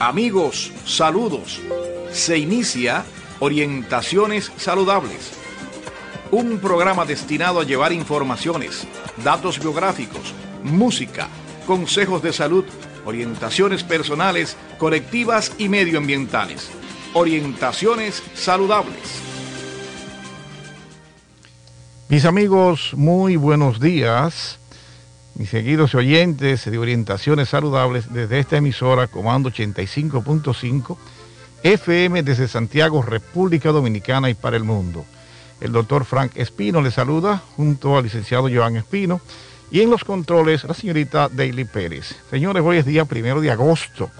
Amigos, saludos. Se inicia Orientaciones Saludables. Un programa destinado a llevar informaciones, datos biográficos, música, consejos de salud, orientaciones personales, colectivas y medioambientales. Orientaciones Saludables. Mis amigos, muy buenos días mis seguidos oyentes de orientaciones saludables desde esta emisora Comando 85.5 FM desde Santiago, República Dominicana y para el mundo. El doctor Frank Espino le saluda junto al licenciado Joan Espino y en los controles la señorita Daily Pérez. Señores, hoy es día primero de agosto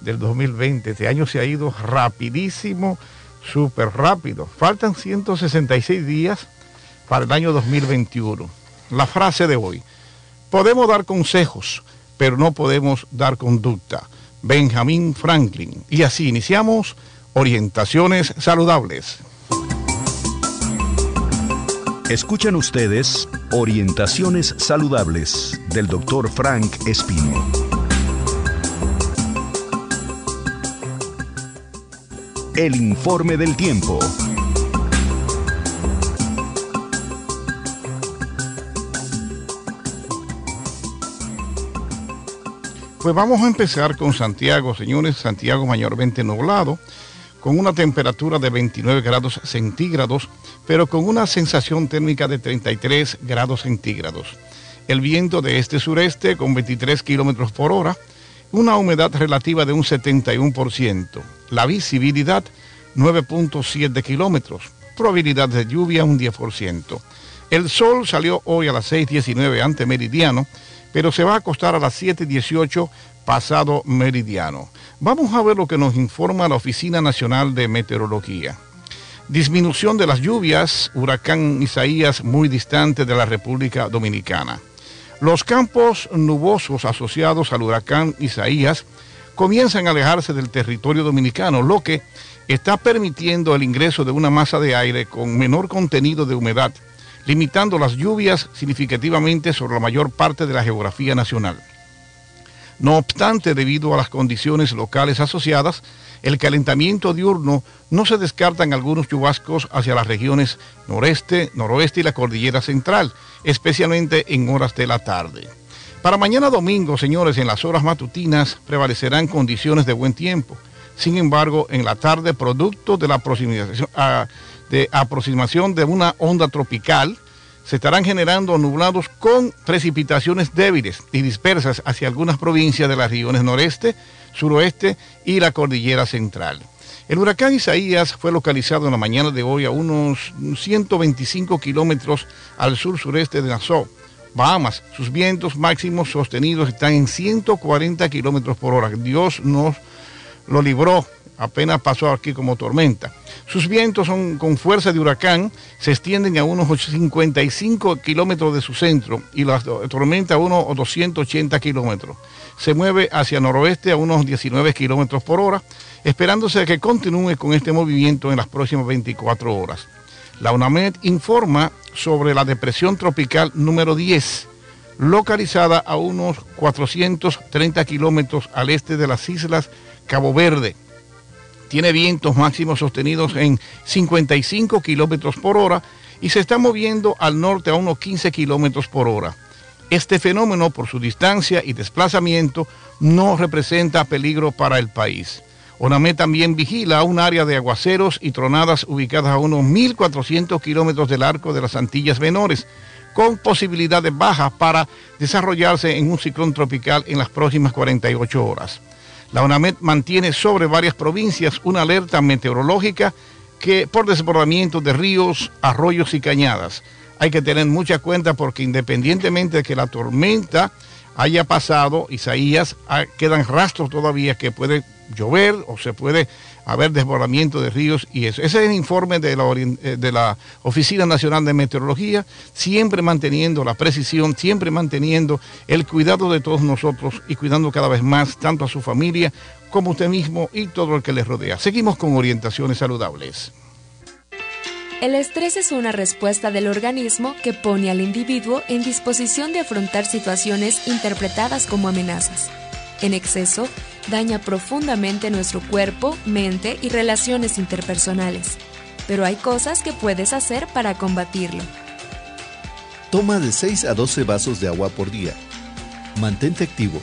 del 2020. Este año se ha ido rapidísimo, súper rápido. Faltan 166 días para el año 2021. La frase de hoy. Podemos dar consejos, pero no podemos dar conducta. Benjamin Franklin. Y así iniciamos Orientaciones Saludables. Escuchan ustedes Orientaciones Saludables del doctor Frank Espino. El informe del tiempo. Pues vamos a empezar con Santiago, señores. Santiago mayormente nublado, con una temperatura de 29 grados centígrados, pero con una sensación térmica de 33 grados centígrados. El viento de este-sureste con 23 kilómetros por hora, una humedad relativa de un 71%. La visibilidad 9.7 kilómetros, probabilidad de lluvia un 10%. El sol salió hoy a las 6.19 ante meridiano pero se va a acostar a las 7.18 pasado meridiano. Vamos a ver lo que nos informa la Oficina Nacional de Meteorología. Disminución de las lluvias, huracán Isaías muy distante de la República Dominicana. Los campos nubosos asociados al huracán Isaías comienzan a alejarse del territorio dominicano, lo que está permitiendo el ingreso de una masa de aire con menor contenido de humedad limitando las lluvias significativamente sobre la mayor parte de la geografía nacional. No obstante, debido a las condiciones locales asociadas, el calentamiento diurno no se descartan algunos chubascos hacia las regiones noreste, noroeste y la cordillera central, especialmente en horas de la tarde. Para mañana domingo, señores, en las horas matutinas prevalecerán condiciones de buen tiempo. Sin embargo, en la tarde, producto de la aproximación, a, de aproximación de una onda tropical, se estarán generando nublados con precipitaciones débiles y dispersas hacia algunas provincias de las regiones noreste, suroeste y la cordillera central. El huracán Isaías fue localizado en la mañana de hoy a unos 125 kilómetros al sur-sureste de Nassau, Bahamas. Sus vientos máximos sostenidos están en 140 kilómetros por hora. Dios nos lo libró apenas pasó aquí como tormenta. Sus vientos son con fuerza de huracán, se extienden a unos 55 kilómetros de su centro y la tormenta a unos 280 kilómetros. Se mueve hacia noroeste a unos 19 kilómetros por hora, esperándose que continúe con este movimiento en las próximas 24 horas. La UNAMED informa sobre la depresión tropical número 10, localizada a unos 430 kilómetros al este de las islas Cabo Verde tiene vientos máximos sostenidos en 55 kilómetros por hora y se está moviendo al norte a unos 15 kilómetros por hora. Este fenómeno, por su distancia y desplazamiento, no representa peligro para el país. ONAME también vigila un área de aguaceros y tronadas ubicadas a unos 1.400 kilómetros del arco de las Antillas Menores, con posibilidades bajas para desarrollarse en un ciclón tropical en las próximas 48 horas. La UNAMED mantiene sobre varias provincias una alerta meteorológica que por desbordamiento de ríos, arroyos y cañadas. Hay que tener mucha cuenta porque independientemente de que la tormenta haya pasado, Isaías, ah, quedan rastros todavía que puede llover o se puede haber desbordamiento de ríos y eso. Ese es el informe de la, eh, de la Oficina Nacional de Meteorología, siempre manteniendo la precisión, siempre manteniendo el cuidado de todos nosotros y cuidando cada vez más tanto a su familia como usted mismo y todo el que le rodea. Seguimos con orientaciones saludables. El estrés es una respuesta del organismo que pone al individuo en disposición de afrontar situaciones interpretadas como amenazas. En exceso, daña profundamente nuestro cuerpo, mente y relaciones interpersonales. Pero hay cosas que puedes hacer para combatirlo. Toma de 6 a 12 vasos de agua por día. Mantente activo.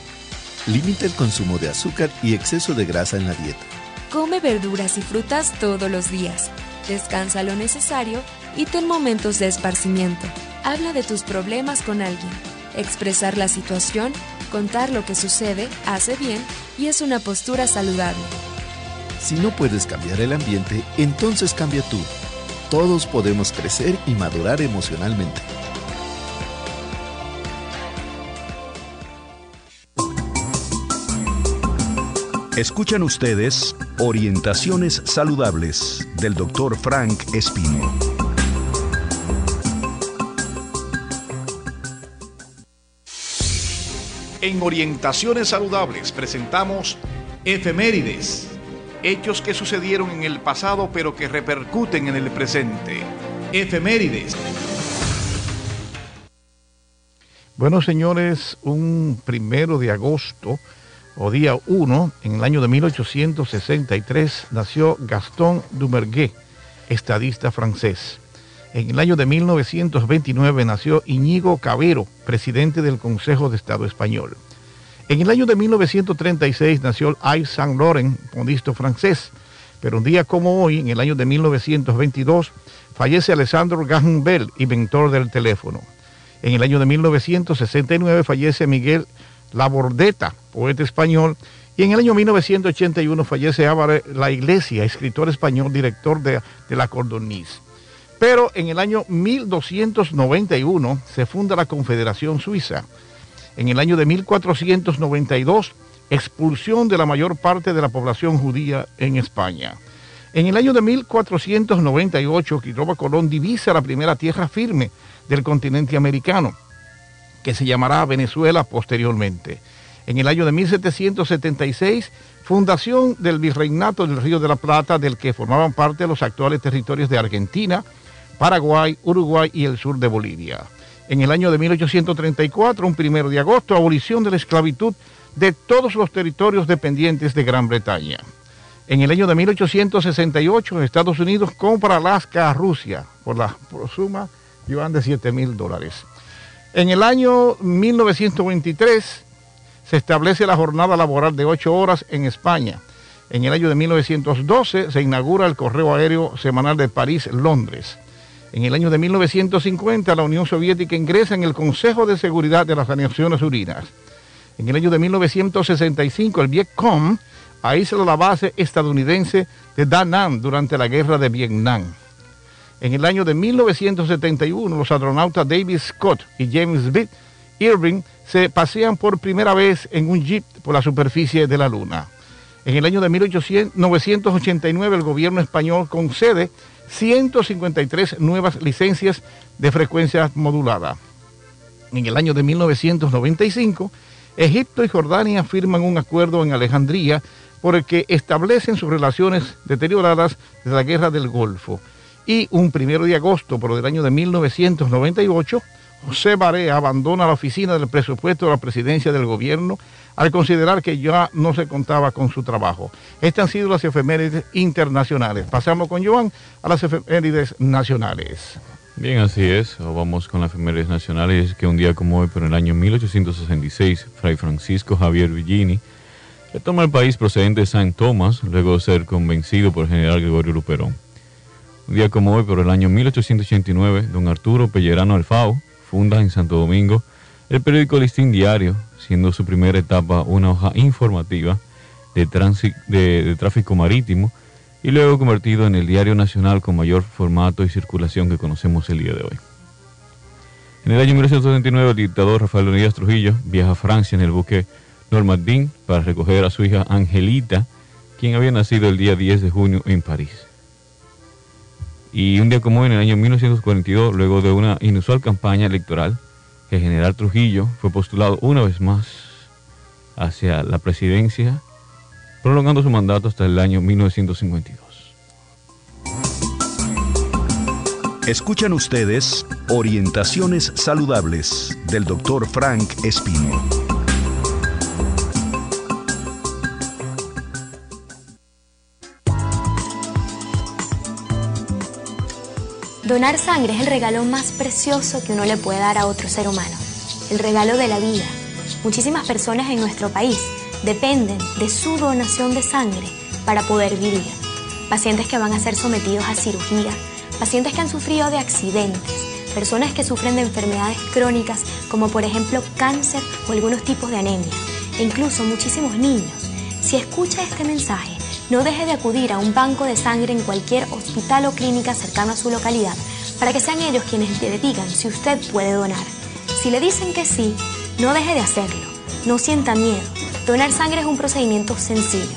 Limita el consumo de azúcar y exceso de grasa en la dieta. Come verduras y frutas todos los días. Descansa lo necesario y ten momentos de esparcimiento. Habla de tus problemas con alguien. Expresar la situación, contar lo que sucede, hace bien y es una postura saludable. Si no puedes cambiar el ambiente, entonces cambia tú. Todos podemos crecer y madurar emocionalmente. Escuchan ustedes Orientaciones Saludables del Dr. Frank Espino. En Orientaciones Saludables presentamos Efemérides, hechos que sucedieron en el pasado pero que repercuten en el presente. Efemérides. Bueno, señores, un primero de agosto o día 1, en el año de 1863, nació Gaston Dumerguet, estadista francés. En el año de 1929 nació Iñigo Cabero, presidente del Consejo de Estado español. En el año de 1936 nació Yves Saint Laurent, modisto francés. Pero un día como hoy, en el año de 1922, fallece Alessandro Bell, inventor del teléfono. En el año de 1969 fallece Miguel Labordeta, poeta español, y en el año 1981 fallece Álvaro La Iglesia, escritor español, director de, de la Cordoniz. Pero en el año 1291 se funda la Confederación Suiza. En el año de 1492, expulsión de la mayor parte de la población judía en España. En el año de 1498, Cristóbal Colón divisa la primera tierra firme del continente americano que se llamará Venezuela posteriormente. En el año de 1776, fundación del Virreinato del Río de la Plata, del que formaban parte los actuales territorios de Argentina, Paraguay, Uruguay y el sur de Bolivia. En el año de 1834, un primero de agosto, abolición de la esclavitud de todos los territorios dependientes de Gran Bretaña. En el año de 1868, Estados Unidos compra Alaska a Rusia por la suma de 7 mil dólares. En el año 1923 se establece la jornada laboral de 8 horas en España. En el año de 1912 se inaugura el correo aéreo semanal de París-Londres. En el año de 1950 la Unión Soviética ingresa en el Consejo de Seguridad de las Naciones Unidas. En el año de 1965 el Vietcong aísla la base estadounidense de Da Nang durante la guerra de Vietnam. En el año de 1971, los astronautas David Scott y James B. Irving se pasean por primera vez en un jeep por la superficie de la Luna. En el año de 1989, el gobierno español concede 153 nuevas licencias de frecuencia modulada. En el año de 1995, Egipto y Jordania firman un acuerdo en Alejandría por el que establecen sus relaciones deterioradas desde la guerra del Golfo y un primero de agosto por el año de 1998, José Barea abandona la oficina del presupuesto de la presidencia del gobierno al considerar que ya no se contaba con su trabajo. Estas han sido las efemérides internacionales. Pasamos con Joan a las efemérides nacionales. Bien, así es. Vamos con las efemérides nacionales. que un día como hoy, pero en el año 1866, Fray Francisco Javier Villini retoma el país procedente de San Tomás, luego de ser convencido por el general Gregorio Luperón. Un día como hoy, por el año 1889, don Arturo Pellerano Alfao funda en Santo Domingo el periódico Listín Diario, siendo su primera etapa una hoja informativa de, de, tráfico marítimo y luego convertido en el diario nacional con mayor formato y circulación que conocemos el día de hoy. En el año 1979, el dictador Rafael Leonidas Trujillo viaja a Francia en el buque Normandin para recoger a su hija Angelita, quien había nacido el día 10 de junio en París. Y un día como en el año 1942, luego de una inusual campaña electoral, el general Trujillo fue postulado una vez más hacia la presidencia, prolongando su mandato hasta el año 1952. Escuchan ustedes Orientaciones Saludables del doctor Frank Espino. Donar sangre es el regalo más precioso que uno le puede dar a otro ser humano, el regalo de la vida. Muchísimas personas en nuestro país dependen de su donación de sangre para poder vivir. Pacientes que van a ser sometidos a cirugía, pacientes que han sufrido de accidentes, personas que sufren de enfermedades crónicas como por ejemplo cáncer o algunos tipos de anemia, e incluso muchísimos niños. Si escucha este mensaje, no deje de acudir a un banco de sangre en cualquier hospital o clínica cercano a su localidad para que sean ellos quienes le digan si usted puede donar. Si le dicen que sí, no deje de hacerlo. No sienta miedo. Donar sangre es un procedimiento sencillo.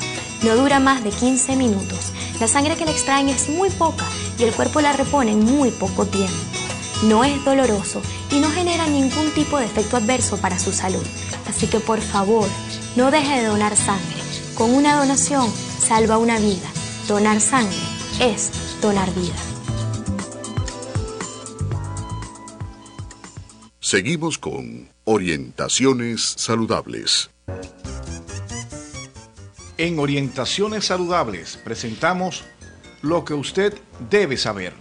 No dura más de 15 minutos. La sangre que le extraen es muy poca y el cuerpo la repone en muy poco tiempo. No es doloroso y no genera ningún tipo de efecto adverso para su salud. Así que por favor, no deje de donar sangre. Con una donación salva una vida. Donar sangre es donar vida. Seguimos con Orientaciones Saludables. En Orientaciones Saludables presentamos lo que usted debe saber.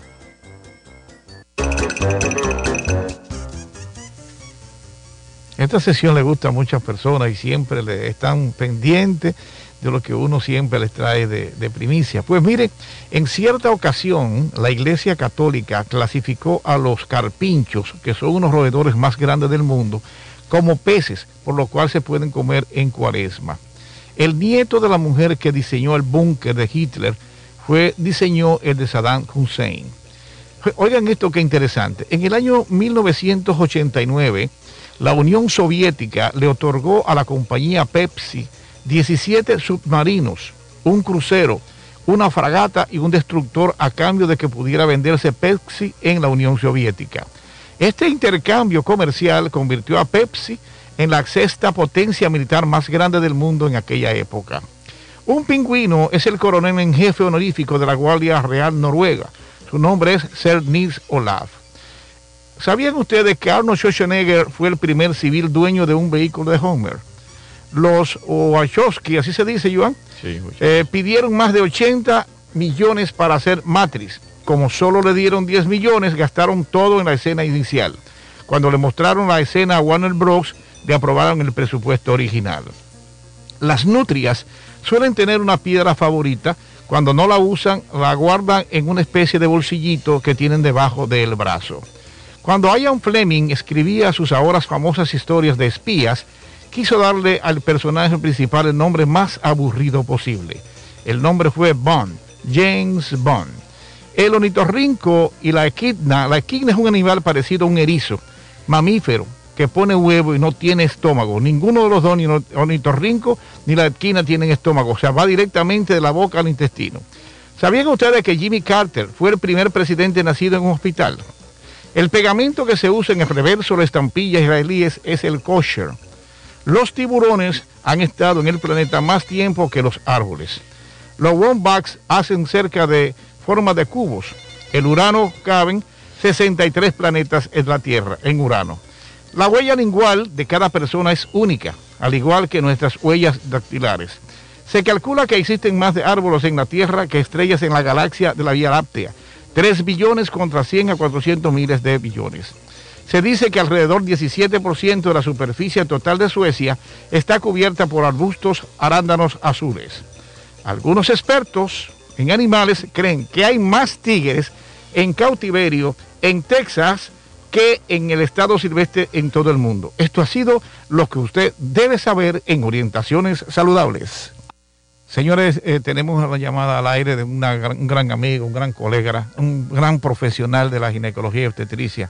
Esta sesión le gusta a muchas personas y siempre le están pendientes de lo que uno siempre les trae de, primicia. Pues mire, en cierta ocasión la Iglesia Católica clasificó a los carpinchos, que son unos roedores más grandes del mundo, como peces, por lo cual se pueden comer en cuaresma. El nieto de la mujer que diseñó el búnker de Hitler fue, diseñó el de Saddam Hussein. Oigan esto qué interesante. En el año 1989, la Unión Soviética le otorgó a la compañía Pepsi 17 submarinos, un crucero, una fragata y un destructor a cambio de que pudiera venderse Pepsi en la Unión Soviética. Este intercambio comercial convirtió a Pepsi en la sexta potencia militar más grande del mundo en aquella época. Un pingüino es el coronel en jefe honorífico de la Guardia Real Noruega. Su nombre es Sir Nils Olaf. ¿Sabían ustedes que Arnold Schwarzenegger fue el primer civil dueño de un vehículo de Homer? Los Wachowski, así se dice, Joan, eh, pidieron más de 80 millones para hacer Matrix. Como solo le dieron 10 millones, gastaron todo en la escena inicial. Cuando le mostraron la escena a Warner Bros., le aprobaron el presupuesto original. Las nutrias suelen tener una piedra favorita. Cuando no la usan, la guardan en una especie de bolsillito que tienen debajo del brazo. Cuando Ian Fleming escribía sus ahora famosas historias de espías, quiso darle al personaje principal el nombre más aburrido posible. El nombre fue Bond, James Bond. El ornitorrinco y la equidna, la equidna es un animal parecido a un erizo, mamífero, que pone huevo y no tiene estómago. Ninguno de los dos, ni el ornitorrinco ni la equidna tienen estómago, o sea, va directamente de la boca al intestino. ¿Sabían ustedes que Jimmy Carter fue el primer presidente nacido en un hospital? El pegamento que se usa en el reverso de la estampilla israelíes es el kosher. Los tiburones han estado en el planeta más tiempo que los árboles. Los wombats hacen cerca de forma de cubos. El Urano caben 63 planetas en la Tierra, en Urano. La huella lingual de cada persona es única, al igual que nuestras huellas dactilares. Se calcula que existen más de árboles en la Tierra que estrellas en la galaxia de la Vía Láctea. 3 billones contra 100 a 400 miles de billones. Se dice que alrededor 17% de la superficie total de Suecia está cubierta por arbustos arándanos azules. Algunos expertos en animales creen que hay más tigres en cautiverio en Texas que en el estado silvestre en todo el mundo. Esto ha sido lo que usted debe saber en orientaciones saludables. Señores, eh, tenemos una llamada al aire de un gran amigo, un gran colega, un gran profesional de la ginecología obstetricia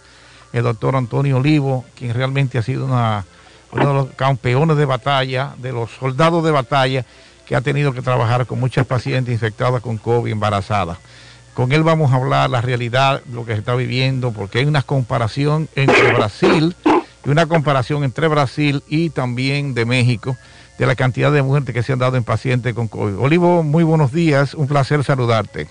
el doctor Antonio Olivo, quien realmente ha sido uno de los campeones de batalla, de los soldados de batalla, que ha tenido que trabajar con muchas pacientes infectadas con COVID embarazadas. Con él vamos a hablar la realidad, lo que se está viviendo, porque hay una comparación entre Brasil y una comparación entre Brasil y también de México de la cantidad de muertes que se han dado en pacientes con COVID. Olivo, muy buenos días, un placer saludarte.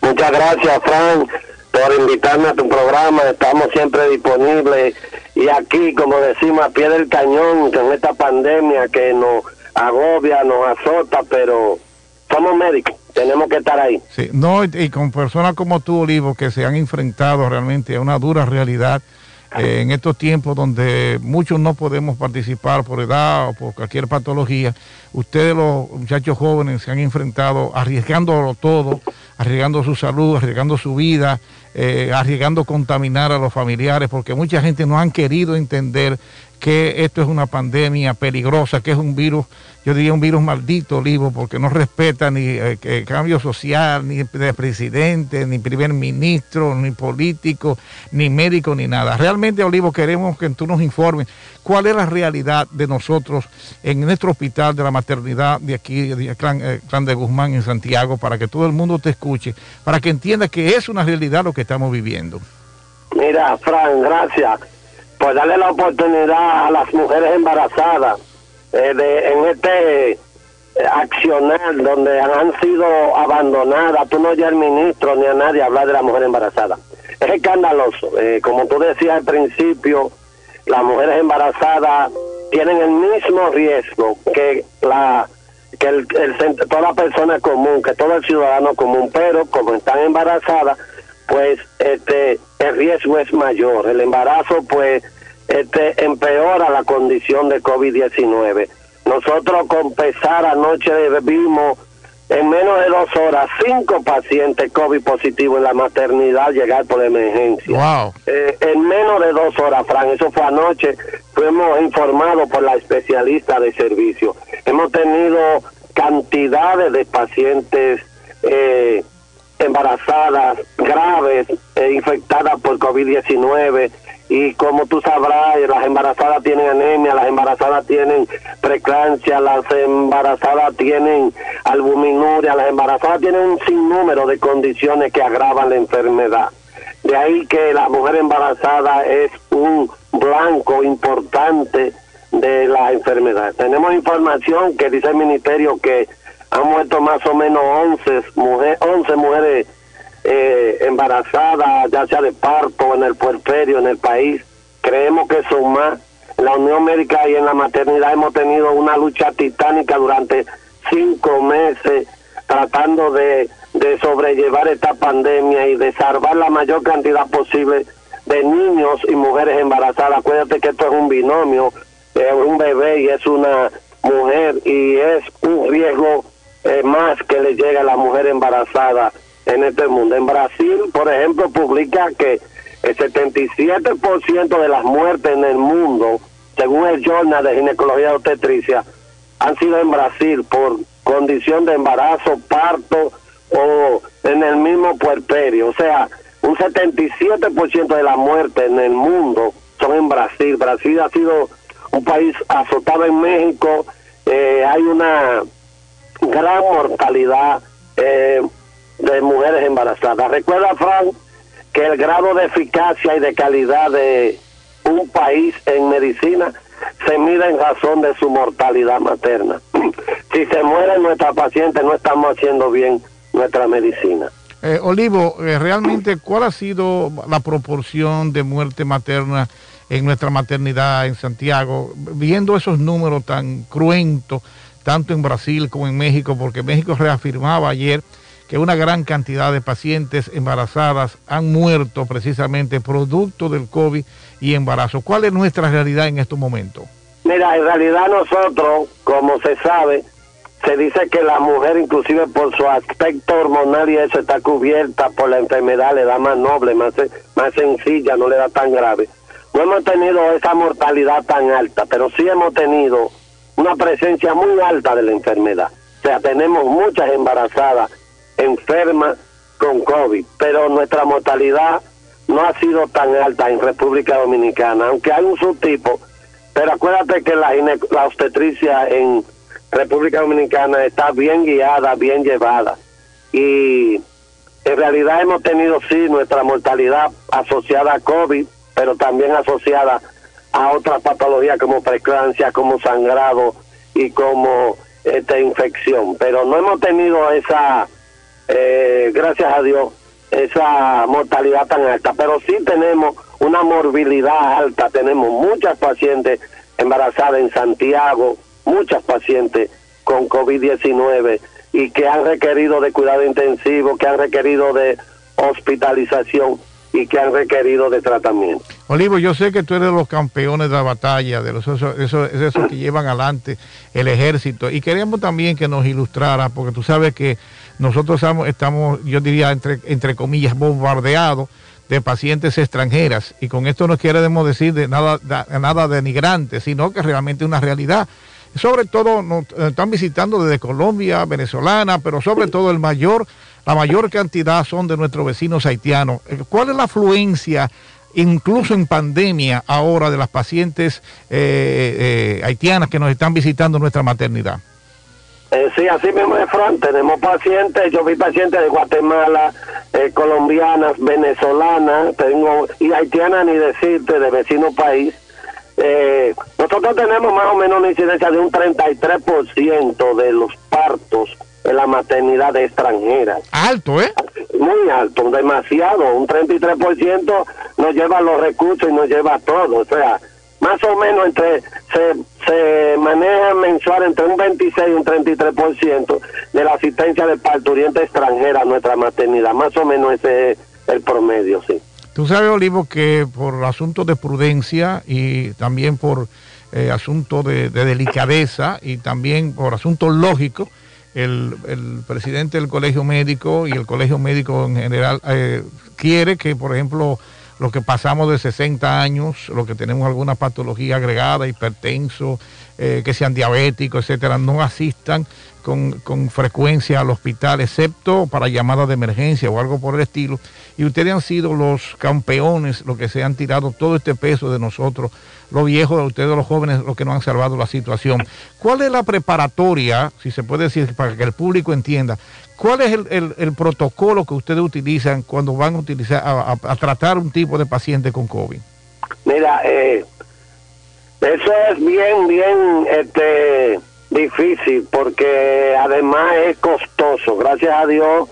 Muchas gracias, Frank por invitarme a tu programa. Estamos siempre disponibles y aquí, como decimos, a pie del cañón con esta pandemia que nos agobia, nos azota, pero somos médicos, tenemos que estar ahí. Sí, no, y, con personas como tú, Olivo, que se han enfrentado realmente a una dura realidad eh, en estos tiempos donde muchos no podemos participar por edad o por cualquier patología, ustedes los muchachos jóvenes se han enfrentado arriesgándolo todo, arriesgando su salud, arriesgando su vida, eh, arriesgando contaminar a los familiares, porque mucha gente no han querido entender que esto es una pandemia peligrosa, que es un virus, yo diría un virus maldito, Olivo, porque no respeta ni eh, cambio social, ni de presidente, ni primer ministro, ni político, ni médico, ni nada. Realmente, Olivo, queremos que tú nos informes cuál es la realidad de nosotros en nuestro hospital de la maternidad de aquí, de Clan, eh, Clan de Guzmán en Santiago, para que todo el mundo te escuche, para que entienda que es una realidad lo que estamos viviendo. Mira, Fran, gracias pues darle la oportunidad a las mujeres embarazadas eh, de, en este eh, accionar donde han sido abandonadas. Tú no oyes al ministro ni a nadie hablar de la mujer embarazada. Es escandaloso. Eh, como tú decías al principio, las mujeres embarazadas tienen el mismo riesgo que la que el, toda persona común, que todo el ciudadano común, pero como están embarazadas, pues este el riesgo es mayor. El embarazo pues este empeora la condición de COVID-19. Nosotros con pesar anoche vimos en menos de dos horas cinco pacientes COVID positivos en la maternidad llegar por emergencia. Wow. Eh, en menos de dos horas, Fran, eso fue anoche, fuimos informados por la especialista de servicio. Hemos tenido cantidades de pacientes eh, embarazadas, graves, e infectadas por COVID-19 y como tú sabrás, las embarazadas tienen anemia, las embarazadas tienen preeclampsia, las embarazadas tienen albuminuria, las embarazadas tienen un sinnúmero de condiciones que agravan la enfermedad. De ahí que la mujer embarazada es un blanco importante de la enfermedad. Tenemos información que dice el ministerio que han muerto más o menos 11, mujer, 11 mujeres eh, embarazadas, ya sea de parto, en el puerperio, en el país. Creemos que son más. En la Unión Médica y en la maternidad hemos tenido una lucha titánica durante cinco meses tratando de, de sobrellevar esta pandemia y de salvar la mayor cantidad posible de niños y mujeres embarazadas. Acuérdate que esto es un binomio, es un bebé y es una mujer y es un riesgo eh, más que le llega a la mujer embarazada en este mundo. En Brasil, por ejemplo, publica que el 77% de las muertes en el mundo, según el Journal de Ginecología Obstetricia, han sido en Brasil por condición de embarazo, parto o en el mismo puerperio. O sea, un 77% de las muertes en el mundo son en Brasil. Brasil ha sido un país azotado en México. Eh, hay una gran mortalidad. Eh, de mujeres embarazadas. Recuerda, Frank, que el grado de eficacia y de calidad de un país en medicina se mide en razón de su mortalidad materna. si se muere nuestra paciente, no estamos haciendo bien nuestra medicina. Eh, Olivo, eh, realmente, ¿cuál ha sido la proporción de muerte materna en nuestra maternidad en Santiago? Viendo esos números tan cruentos, tanto en Brasil como en México, porque México reafirmaba ayer que una gran cantidad de pacientes embarazadas han muerto precisamente producto del COVID y embarazo. ¿Cuál es nuestra realidad en estos momentos? Mira, en realidad nosotros, como se sabe, se dice que la mujer inclusive por su aspecto hormonal y eso está cubierta por la enfermedad, le da más noble, más, más sencilla, no le da tan grave. No hemos tenido esa mortalidad tan alta, pero sí hemos tenido una presencia muy alta de la enfermedad. O sea, tenemos muchas embarazadas enfermas con COVID, pero nuestra mortalidad no ha sido tan alta en República Dominicana, aunque hay un subtipo, pero acuérdate que la, obstetricia en República Dominicana está bien guiada, bien llevada, y en realidad hemos tenido sí nuestra mortalidad asociada a COVID, pero también asociada a otras patologías como preeclampsia, como sangrado y como esta infección, pero no hemos tenido esa eh, gracias a Dios, esa mortalidad tan alta. Pero sí tenemos una morbilidad alta, tenemos muchas pacientes embarazadas en Santiago, muchas pacientes con COVID-19 y que han requerido de cuidado intensivo, que han requerido de hospitalización y que han requerido de tratamiento. Olivo, yo sé que tú eres de los campeones de la batalla, de los esos, esos, que llevan adelante el ejército y queríamos también que nos ilustrara, porque tú sabes que nosotros estamos, yo diría, entre, entre comillas, bombardeados de pacientes extranjeras y con esto no queremos decir de nada, nada denigrante, sino que realmente es una realidad. Sobre todo nos eh, están visitando desde Colombia, venezolana, pero sobre todo el mayor la mayor cantidad son de nuestros vecinos haitianos. Eh, ¿Cuál es la afluencia, incluso en pandemia, ahora de las pacientes eh, eh, haitianas que nos están visitando nuestra maternidad? sí, así mismo es, Fran. Tenemos pacientes, yo vi pacientes de Guatemala, colombianas, venezolanas, tengo y haitianas, ni decirte, de vecino país. Nosotros tenemos más o menos una incidencia de un 33% de los partos en la maternidad extranjera. Alto, ¿eh? Muy alto, demasiado. Un 33% nos lleva los recursos y nos lleva todo. O sea, más o menos entre se, se maneja mensual entre un 26 y un 33% de la asistencia de parturienta extranjera a nuestra maternidad. Más o menos ese es el promedio, sí. Tú sabes, Olivo, que por asuntos de prudencia y también por eh, asuntos de, de delicadeza y también por asuntos lógicos, el, presidente del colegio médico y el colegio médico en general eh, quiere que, por ejemplo, los que pasamos de 60 años, los que tenemos alguna patología agregada, hipertenso, eh, que sean diabéticos, etcétera, no asistan con, frecuencia al hospital, excepto para llamadas de emergencia o algo por el estilo. Y ustedes han sido los campeones, los que se han tirado todo este peso de nosotros los viejos, ustedes los jóvenes, los que no han salvado la situación. ¿Cuál es la preparatoria, si se puede decir, para que el público entienda, cuál es el, protocolo que ustedes utilizan cuando van a utilizar a, tratar un tipo de paciente con COVID? Mira, eh, eso es bien, bien este, difícil porque además es costoso. Gracias a Dios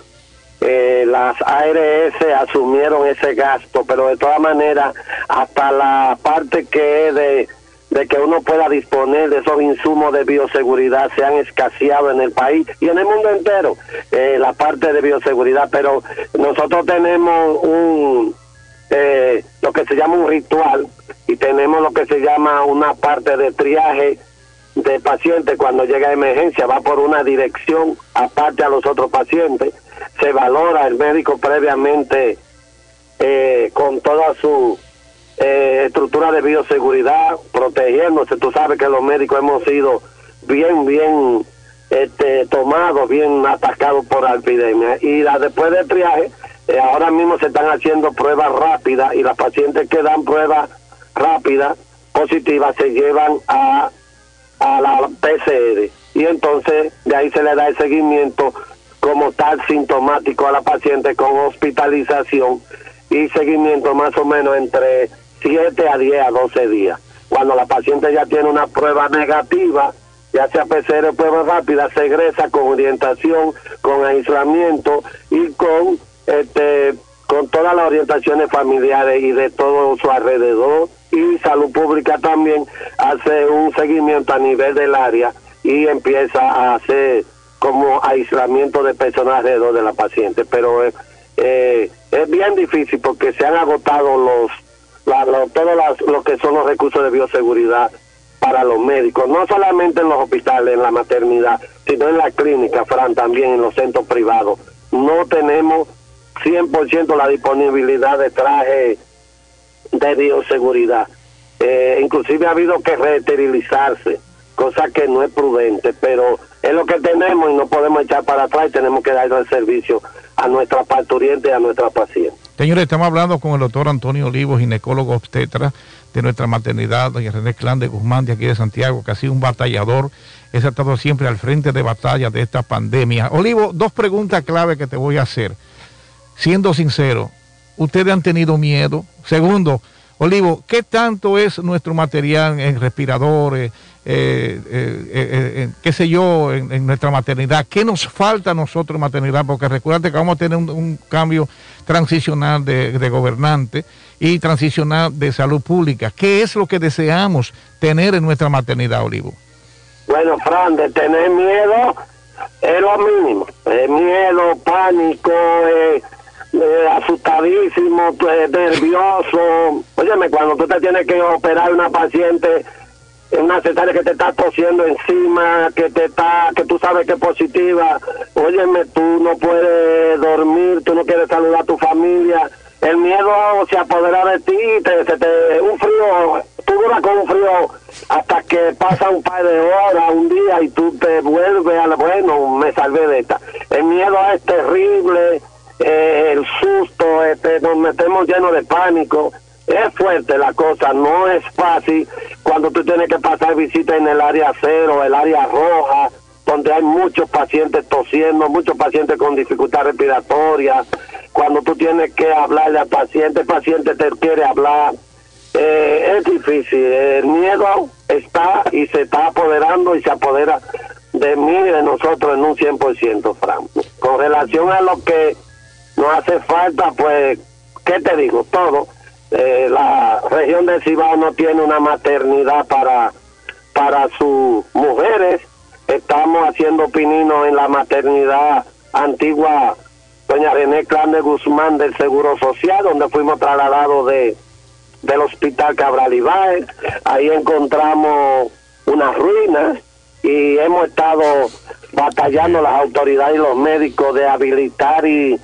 eh, las ARS asumieron ese gasto, pero de todas maneras, hasta la parte que de, de que uno pueda disponer de esos insumos de bioseguridad se han escaseado en el país y en el mundo entero, eh, la parte de bioseguridad, pero nosotros tenemos un, eh, lo que se llama un ritual y tenemos lo que se llama una parte de triaje de pacientes cuando llega a emergencia, va por una dirección aparte a los otros pacientes se valora el médico previamente eh, con toda su eh, estructura de bioseguridad, protegiéndose. Tú sabes que los médicos hemos sido bien, bien este, tomados, bien atacados por la epidemia. Y después del triaje, eh, ahora mismo se están haciendo pruebas rápidas y las pacientes que dan pruebas rápidas, positivas, se llevan a, a la PCR. Y entonces de ahí se le da el seguimiento como tal sintomático a la paciente con hospitalización y seguimiento más o menos entre 7 a 10 a 12 días. Cuando la paciente ya tiene una prueba negativa, ya sea PCR o prueba rápida, se egresa con orientación, con aislamiento y con este con todas las orientaciones familiares y de todo su alrededor y salud pública también hace un seguimiento a nivel del área y empieza a hacer como aislamiento de personas alrededor de la paciente, pero eh, eh, es bien difícil porque se han agotado los, todos los que son los recursos de bioseguridad para los médicos, no solamente en los hospitales, en la maternidad, sino en la clínica, Fran, también en los centros privados. No tenemos 100% la disponibilidad de traje de bioseguridad. Eh, inclusive ha habido que reesterilizarse, cosa que no es prudente, pero es lo que tenemos y no podemos echar para atrás y tenemos que dar el servicio a nuestra parturiente y a nuestra paciente. Señores, estamos hablando con el doctor Antonio Olivo, ginecólogo obstetra de nuestra maternidad, doña René Clan de Guzmán, de aquí de Santiago, que ha sido un batallador, ha estado siempre al frente de batalla de esta pandemia. Olivo, dos preguntas clave que te voy a hacer. Siendo sincero, ¿ustedes han tenido miedo? Segundo, Olivo, ¿qué tanto es nuestro material en respiradores, eh, eh, eh, qué sé yo, en, nuestra maternidad? ¿Qué nos falta a nosotros maternidad? Porque recuerda que vamos a tener un, cambio transicional de, de, gobernante y transicional de salud pública. ¿Qué es lo que deseamos tener en nuestra maternidad, Olivo? Bueno, Fran, de tener miedo es lo mínimo. Miedo, pánico, eh, asustadísimo, pues, nervioso. Óyeme, cuando tú te tienes que operar una paciente en una cesárea que te está tosiendo encima, que te está, que tú sabes que es positiva, óyeme, tú no puedes dormir, tú no quieres saludar a tu familia, el miedo se apodera de ti, te, se te, un frío, tú duras con un frío hasta que pasa un par de horas, un día y tú te vuelves a, bueno, me salvé de esta. El miedo es terrible, eh, el susto, este, nos metemos llenos de pánico. Es fuerte la cosa, no es fácil cuando tú tienes que pasar visita en el área cero, el área roja, donde hay muchos pacientes tosiendo, muchos pacientes con dificultad respiratoria, cuando tú tienes que hablarle al paciente, el paciente te quiere hablar. Eh, es difícil, el miedo está y se está apoderando y se apodera de mí y de nosotros en un 100%, Fran. Con relación a lo que nos hace falta, pues, ¿qué te digo? Todo. Eh, la región de Cibao no tiene una maternidad para, para sus mujeres. Estamos haciendo pinino en la maternidad antigua doña René Clan Guzmán del Seguro Social, donde fuimos trasladados de del Hospital Cabral Ibáez. Ahí encontramos unas ruinas y hemos estado batallando las autoridades y los médicos de habilitar y,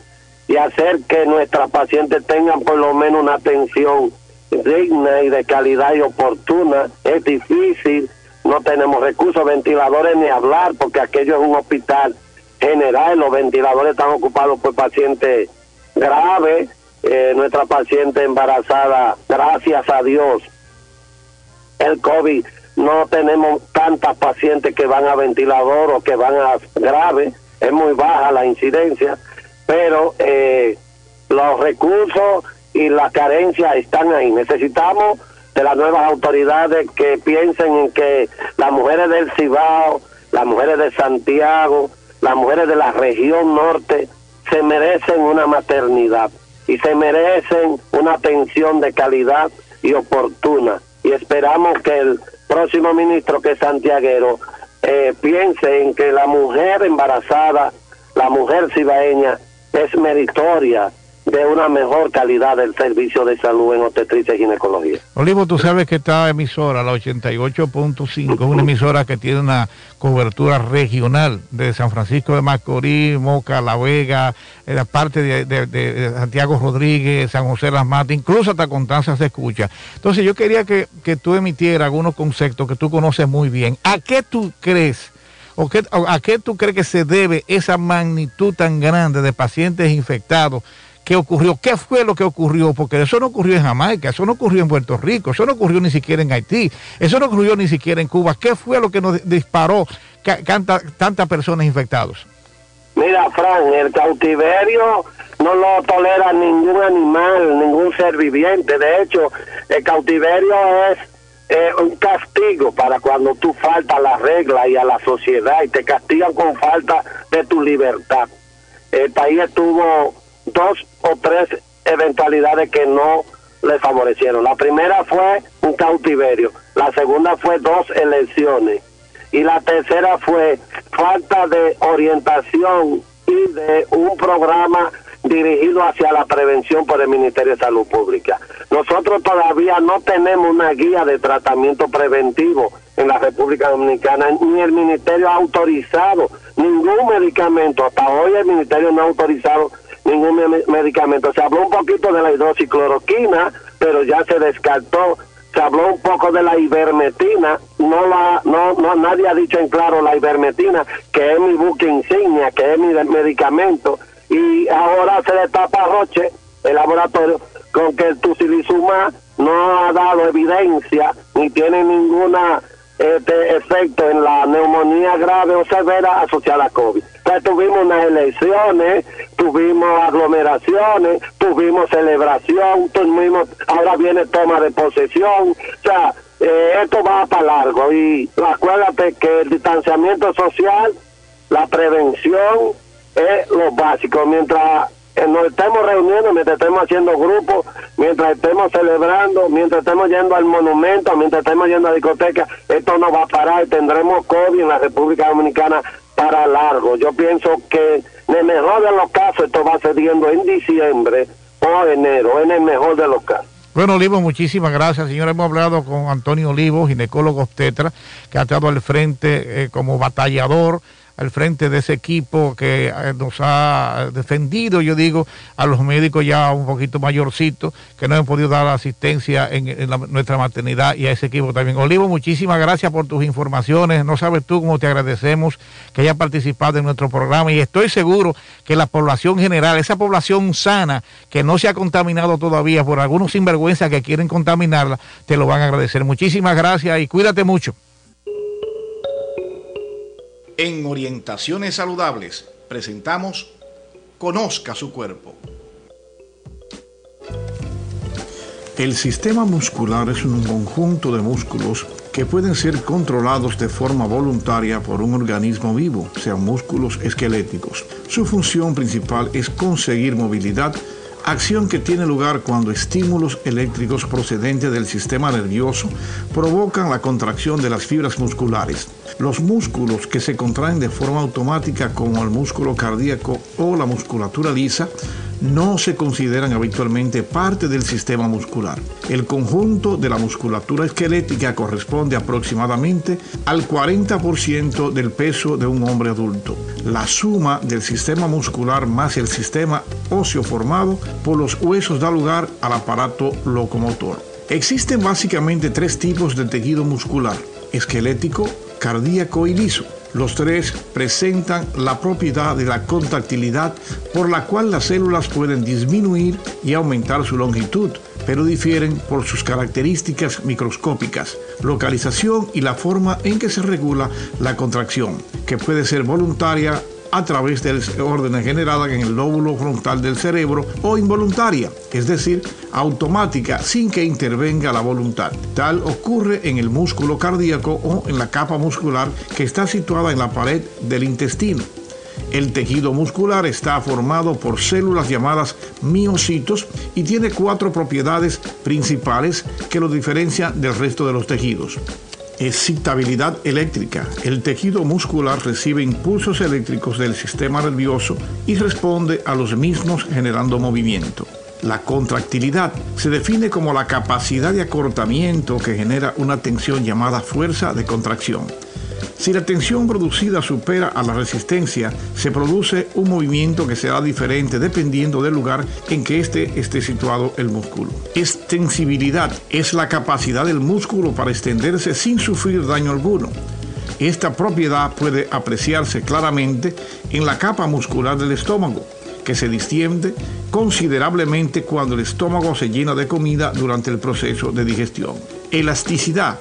y hacer que nuestras pacientes tengan por lo menos una atención digna y de calidad y oportuna. Es difícil, no tenemos recursos, ventiladores ni hablar, porque aquello es un hospital general, los ventiladores están ocupados por pacientes graves, eh, nuestra paciente embarazada, gracias a Dios, el COVID, no tenemos tantas pacientes que van a ventilador o que van a grave, es muy baja la incidencia, pero eh, los recursos y las carencias están ahí. Necesitamos de las nuevas autoridades que piensen en que las mujeres del Cibao, las mujeres de Santiago, las mujeres de la región norte se merecen una maternidad y se merecen una atención de calidad y oportuna. Y esperamos que el próximo ministro, que es santiaguero, eh, piense en que la mujer embarazada, la mujer cibaeña, es meritoria de una mejor calidad del servicio de salud en obstetricia y ginecología. Olivo, tú sabes que esta emisora, la 88.5, es una emisora que tiene una cobertura regional de San Francisco de Macorís, Moca, La Vega, en la parte de, Santiago Rodríguez, San José Las Matas, incluso hasta Constanza se escucha. Entonces yo quería que, que tú emitieras algunos conceptos que tú conoces muy bien. ¿A qué tú crees? ¿O qué, ¿A qué tú crees que se debe esa magnitud tan grande de pacientes infectados qué ocurrió, qué fue lo que ocurrió, porque eso no ocurrió en Jamaica, eso no ocurrió en Puerto Rico, eso no ocurrió ni siquiera en Haití, eso no ocurrió ni siquiera en Cuba. ¿Qué fue lo que nos disparó tantas personas infectados? Mira, Fran, el cautiverio no lo tolera ningún animal, ningún ser viviente. De hecho, el cautiverio es eh, un castigo para cuando tú faltas a la regla y a la sociedad y te castigan con falta de tu libertad. El país estuvo dos o tres eventualidades que no le favorecieron. La primera fue un cautiverio, la segunda fue dos elecciones y la tercera fue falta de orientación y de un programa dirigido hacia la prevención por el Ministerio de Salud Pública. Nosotros todavía no tenemos una guía de tratamiento preventivo en la República Dominicana, ni el Ministerio ha autorizado ningún medicamento. Hasta hoy el Ministerio no ha autorizado ningún medicamento. Se habló un poquito de la hidroxicloroquina, pero ya se descartó. Se habló un poco de la ivermectina, no la, no, no, nadie ha dicho en claro la ivermectina, que es mi buque insignia, que es mi medicamento, y ahora se le tapa Roche, el laboratorio, con que el tusilizumab no ha dado evidencia, ni tiene ninguna este efecto en la neumonía grave o severa asociada a COVID. Entonces tuvimos unas elecciones, tuvimos aglomeraciones, tuvimos celebración, tuvimos, ahora viene toma de posesión, o sea, eh, esto va para largo y acuérdate que el distanciamiento social, la prevención es lo básico, mientras que nos estemos reuniendo, mientras estemos haciendo grupos, mientras estemos celebrando, mientras estemos yendo al monumento, mientras estemos yendo a discoteca, esto no va a parar, tendremos COVID en la República Dominicana para largo. Yo pienso que en el mejor de los casos esto va sucediendo en diciembre o enero, en el mejor de los casos. Bueno, Olivo, muchísimas gracias, señor. Hemos hablado con Antonio Olivo, ginecólogo obstetra, que ha estado al frente eh, como batallador al frente de ese equipo que eh, nos ha defendido, yo digo, a los médicos ya un poquito mayorcitos que no han podido dar asistencia en, nuestra maternidad y a ese equipo también. Olivo, muchísimas gracias por tus informaciones. No sabes tú cómo te agradecemos que hayas participado en nuestro programa y estoy seguro que la población general, esa población sana que no se ha contaminado todavía por algunos sinvergüenzas que quieren contaminarla, te lo van a agradecer. Muchísimas gracias y cuídate mucho. En Orientaciones Saludables presentamos Conozca su cuerpo. El sistema muscular es un conjunto de músculos que pueden ser controlados de forma voluntaria por un organismo vivo, sean músculos esqueléticos. Su función principal es conseguir movilidad acción que tiene lugar cuando estímulos eléctricos procedentes del sistema nervioso provocan la contracción de las fibras musculares. Los músculos que se contraen de forma automática como el músculo cardíaco o la musculatura lisa no se consideran habitualmente parte del sistema muscular. El conjunto de la musculatura esquelética corresponde aproximadamente al 40% del peso de un hombre adulto. La suma del sistema muscular más el sistema óseo formado por los huesos da lugar al aparato locomotor. Existen básicamente tres tipos de tejido muscular, esquelético, cardíaco y liso. Los tres presentan la propiedad de la contractilidad por la cual las células pueden disminuir y aumentar su longitud, pero difieren por sus características microscópicas, localización y la forma en que se regula la contracción, que puede ser voluntaria a través de órdenes generadas en el lóbulo frontal del cerebro o involuntaria, es decir, automática sin que intervenga la voluntad. Tal ocurre en el músculo cardíaco o en la capa muscular que está situada en la pared del intestino. El tejido muscular está formado por células llamadas miocitos y tiene cuatro propiedades principales que lo diferencian del resto de los tejidos excitabilidad eléctrica. El tejido muscular recibe impulsos eléctricos del sistema nervioso y responde a los mismos generando movimiento. La contractilidad se define como la capacidad de acortamiento que genera una tensión llamada fuerza de contracción. Si la tensión producida supera a la resistencia, se produce un movimiento que será diferente dependiendo del lugar en que esté, esté situado el músculo. Extensibilidad es la capacidad del músculo para extenderse sin sufrir daño alguno. Esta propiedad puede apreciarse claramente en la capa muscular del estómago, que se distiende considerablemente cuando el estómago se llena de comida durante el proceso de digestión. Elasticidad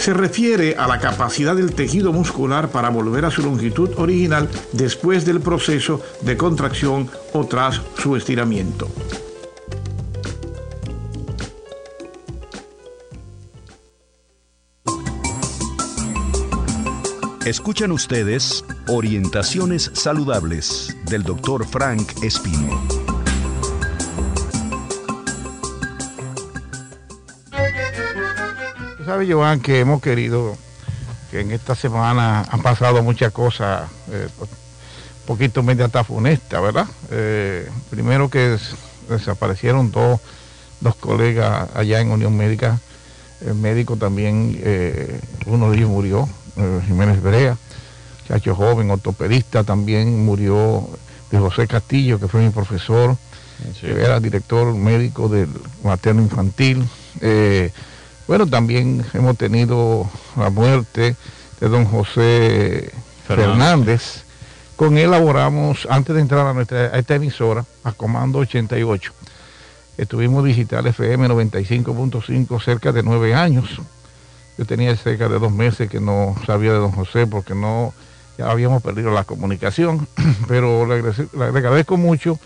se refiere a la capacidad del tejido muscular para volver a su longitud original después del proceso de contracción o tras su estiramiento. Escuchan ustedes Orientaciones Saludables del Dr. Frank Espino. Sabe, Joan, que hemos querido, que en esta semana han pasado muchas cosas, eh, un poquito media hasta funesta, ¿verdad? Eh, primero que desaparecieron dos, dos colegas allá en Unión Médica, el médico también, eh, uno de ellos murió, Jiménez Brea, muchacho joven, ortopedista, también murió de José Castillo, que fue mi profesor, que era director médico del materno infantil. Bueno, también hemos tenido la muerte de don José Fernández. Con él laboramos, antes de entrar a, nuestra, a esta emisora, a Comando 88. Estuvimos digital FM 95.5 cerca de nueve años. Yo tenía cerca de dos meses que no sabía de don José porque no ya habíamos perdido la comunicación, pero le, le agradezco mucho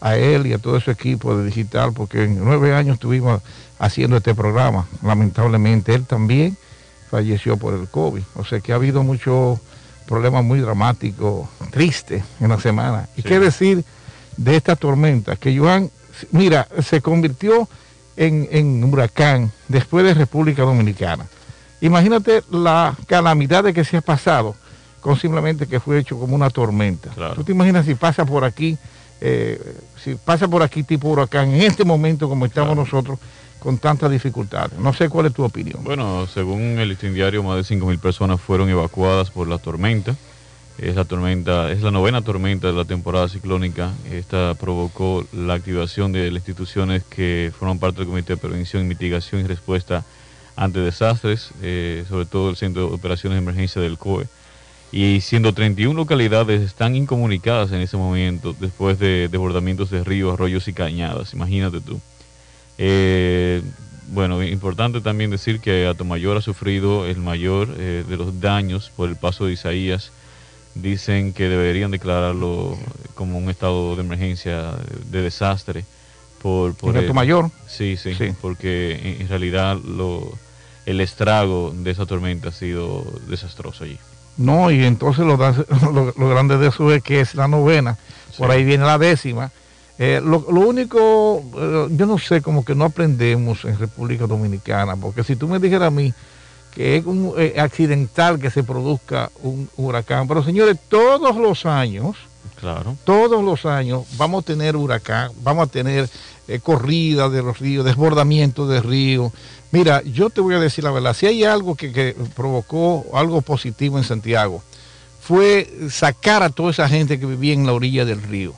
a él y a todo su equipo de digital porque en nueve años estuvimos haciendo este programa. Lamentablemente él también falleció por el COVID. O sea que ha habido muchos problemas muy dramáticos, tristes en la semana. Y qué decir de esta tormenta, que Joan, mira, se convirtió en, en huracán después de República Dominicana. Imagínate la calamidad de que se ha pasado con simplemente que fue hecho como una tormenta. ¿Tú te imaginas si pasa por aquí, eh, si pasa por aquí tipo huracán en este momento como estamos nosotros con tantas dificultades? No sé cuál es tu opinión. Bueno, según el listín diario, más de 5.000 personas fueron evacuadas por la tormenta. Es la tormenta, es la novena tormenta de la temporada ciclónica. Esta provocó la activación de las instituciones que forman parte del Comité de Prevención, Mitigación y Respuesta ante Desastres, eh, sobre todo el Centro de Operaciones de Emergencia del COE y siendo 31 localidades están incomunicadas en ese momento después de desbordamientos de ríos, arroyos y cañadas, imagínate tú. Eh, bueno, importante también decir que Atomayor ha sufrido el mayor eh, de los daños por el paso de Isaías. Dicen que deberían declararlo como un estado de emergencia, de desastre. Por, por ¿En Atomayor? Sí, sí, sí, porque en, realidad lo, el estrago de esa tormenta ha sido desastroso allí. No, y entonces lo, lo, grande de eso es que es la novena, por ahí viene la décima. Eh, lo, único, eh, yo no sé, como que no aprendemos en República Dominicana, porque si tú me dijeras a mí que es un, eh, accidental que se produzca un huracán, pero señores, todos los años, claro. todos los años vamos a tener huracán, vamos a tener corrida de los ríos, desbordamiento de ríos, Mira, yo te voy a decir la verdad, si hay algo que, provocó algo positivo en Santiago, fue sacar a toda esa gente que vivía en la orilla del río.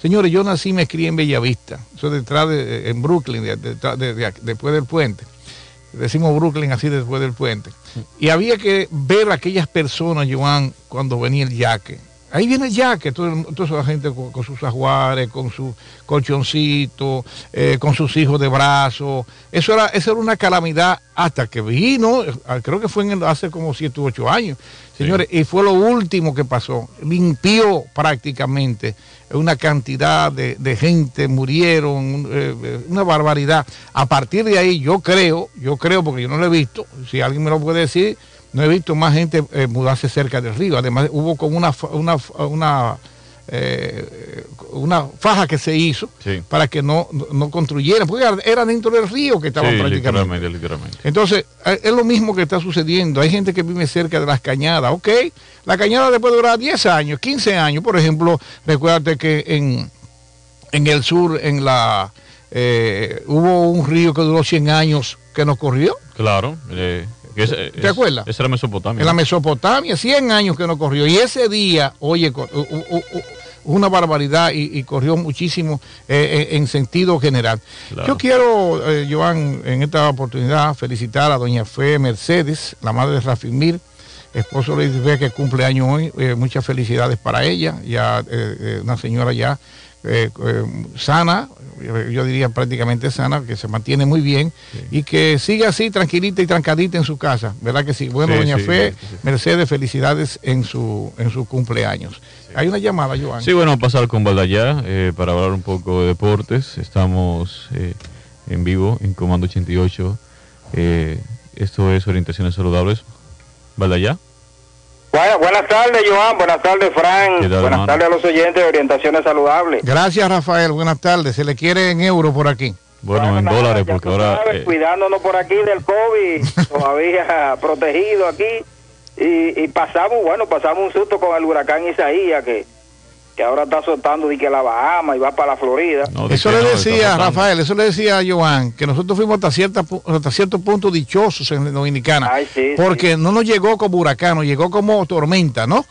Señores, yo nací y me crié en Bellavista, eso detrás de, en Brooklyn, después del puente. Decimos Brooklyn así después del puente. Y había que ver a aquellas personas, Joan, cuando venía el yaque Ahí viene ya que toda esa gente con, sus ajuares, con su colchoncito, eh, con sus hijos de brazo. Eso era, eso era una calamidad hasta que vino, ah, creo que fue en hace como 7 u 8 años, señores, y fue lo último que pasó. Limpió prácticamente una cantidad de, gente, murieron, eh, una barbaridad. A partir de ahí yo creo, yo creo, porque yo no lo he visto, si alguien me lo puede decir, no he visto más gente eh, mudarse cerca del río. Además, hubo como una, una, una, eh, una faja que se hizo para que no, no, construyeran, porque era dentro del río que estaban prácticamente. Literalmente, Entonces, eh, es lo mismo que está sucediendo. Hay gente que vive cerca de las cañadas. Ok, la cañada después durar 10 años, 15 años. Por ejemplo, recuérdate que en, en el sur, en la hubo un río que duró 100 años que no corrió. Claro. ¿Te acuerdas? Esa era Mesopotamia. En la Mesopotamia, 100 años que no corrió. Y ese día, oye, una barbaridad y, corrió muchísimo eh, eh, en sentido general. Yo quiero, eh, Joan, en esta oportunidad felicitar a doña Fe Mercedes, la madre de Rafimir, esposo de Luis que cumple año hoy. muchas felicidades para ella, ya una señora ya sana, yo diría prácticamente sana, que se mantiene muy bien y que siga así tranquilita y trancadita en su casa, ¿verdad que sí? Bueno, doña Fe, Mercedes, felicidades en su, en su cumpleaños. Hay una llamada, Joan. Sí, bueno, pasar con Valdallá eh, para hablar un poco de deportes. Estamos eh, en vivo en Comando 88. Eh, esto es Orientaciones Saludables. Valdallá. Bueno, buenas tardes, Joan. Buenas tardes, Frank. buenas tardes a los oyentes de Orientaciones Saludables. Gracias, Rafael. Buenas tardes. Se le quiere en euro por aquí. Bueno, en dólares, porque ahora. Eh, cuidándonos por aquí del COVID, todavía protegido aquí. Y, y, pasamos, bueno, pasamos un susto con el huracán Isaías, que que ahora está soltando de que la Bahama y va para la Florida. eso le decía, Rafael, eso le decía a Joan, que nosotros fuimos hasta, cierta, hasta cierto punto dichosos en Dominicana, porque no nos llegó como huracán, nos llegó como tormenta, ¿no?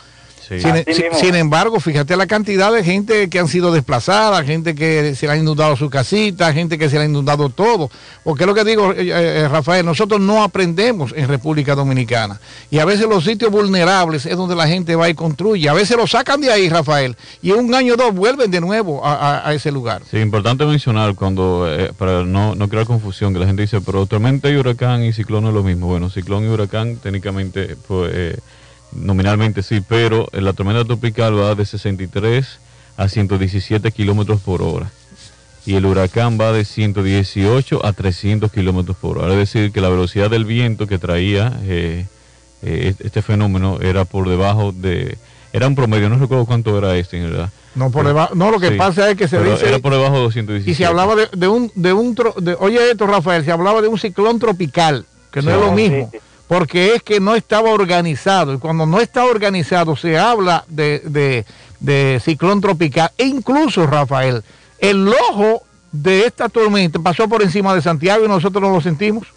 Sin, embargo, fíjate la cantidad de gente que han sido desplazadas, gente que se le ha inundado su casita, gente que se le ha inundado todo. Porque es lo que digo, eh, eh, Rafael, nosotros no aprendemos en República Dominicana. Y a veces los sitios vulnerables es donde la gente va y construye. A veces lo sacan de ahí, Rafael, y un año o dos vuelven de nuevo a, ese lugar. Sí, importante mencionar cuando, eh, para no, no crear confusión, que la gente dice, pero tormenta y huracán y ciclón es lo mismo. Bueno, ciclón y huracán técnicamente, pues nominalmente sí, pero la tormenta tropical va de 63 a 117 kilómetros por hora. Y el huracán va de 118 a 300 kilómetros por hora. Es decir, que la velocidad del viento que traía eh, eh, este fenómeno era por debajo de. Era un promedio, no recuerdo cuánto era este en verdad. No, por debajo, no, lo que Sí. pasa es que se dice... Era por debajo de 217. Y se hablaba de, de un, de un, tro- de- oye esto Rafael, se hablaba de un ciclón tropical, que no Sí. es lo Sí, mismo, sí. Porque es que no estaba organizado, y cuando no está organizado se habla de, de- de ciclón tropical, e incluso Rafael, el ojo de esta tormenta pasó por encima de Santiago y nosotros no lo sentimos.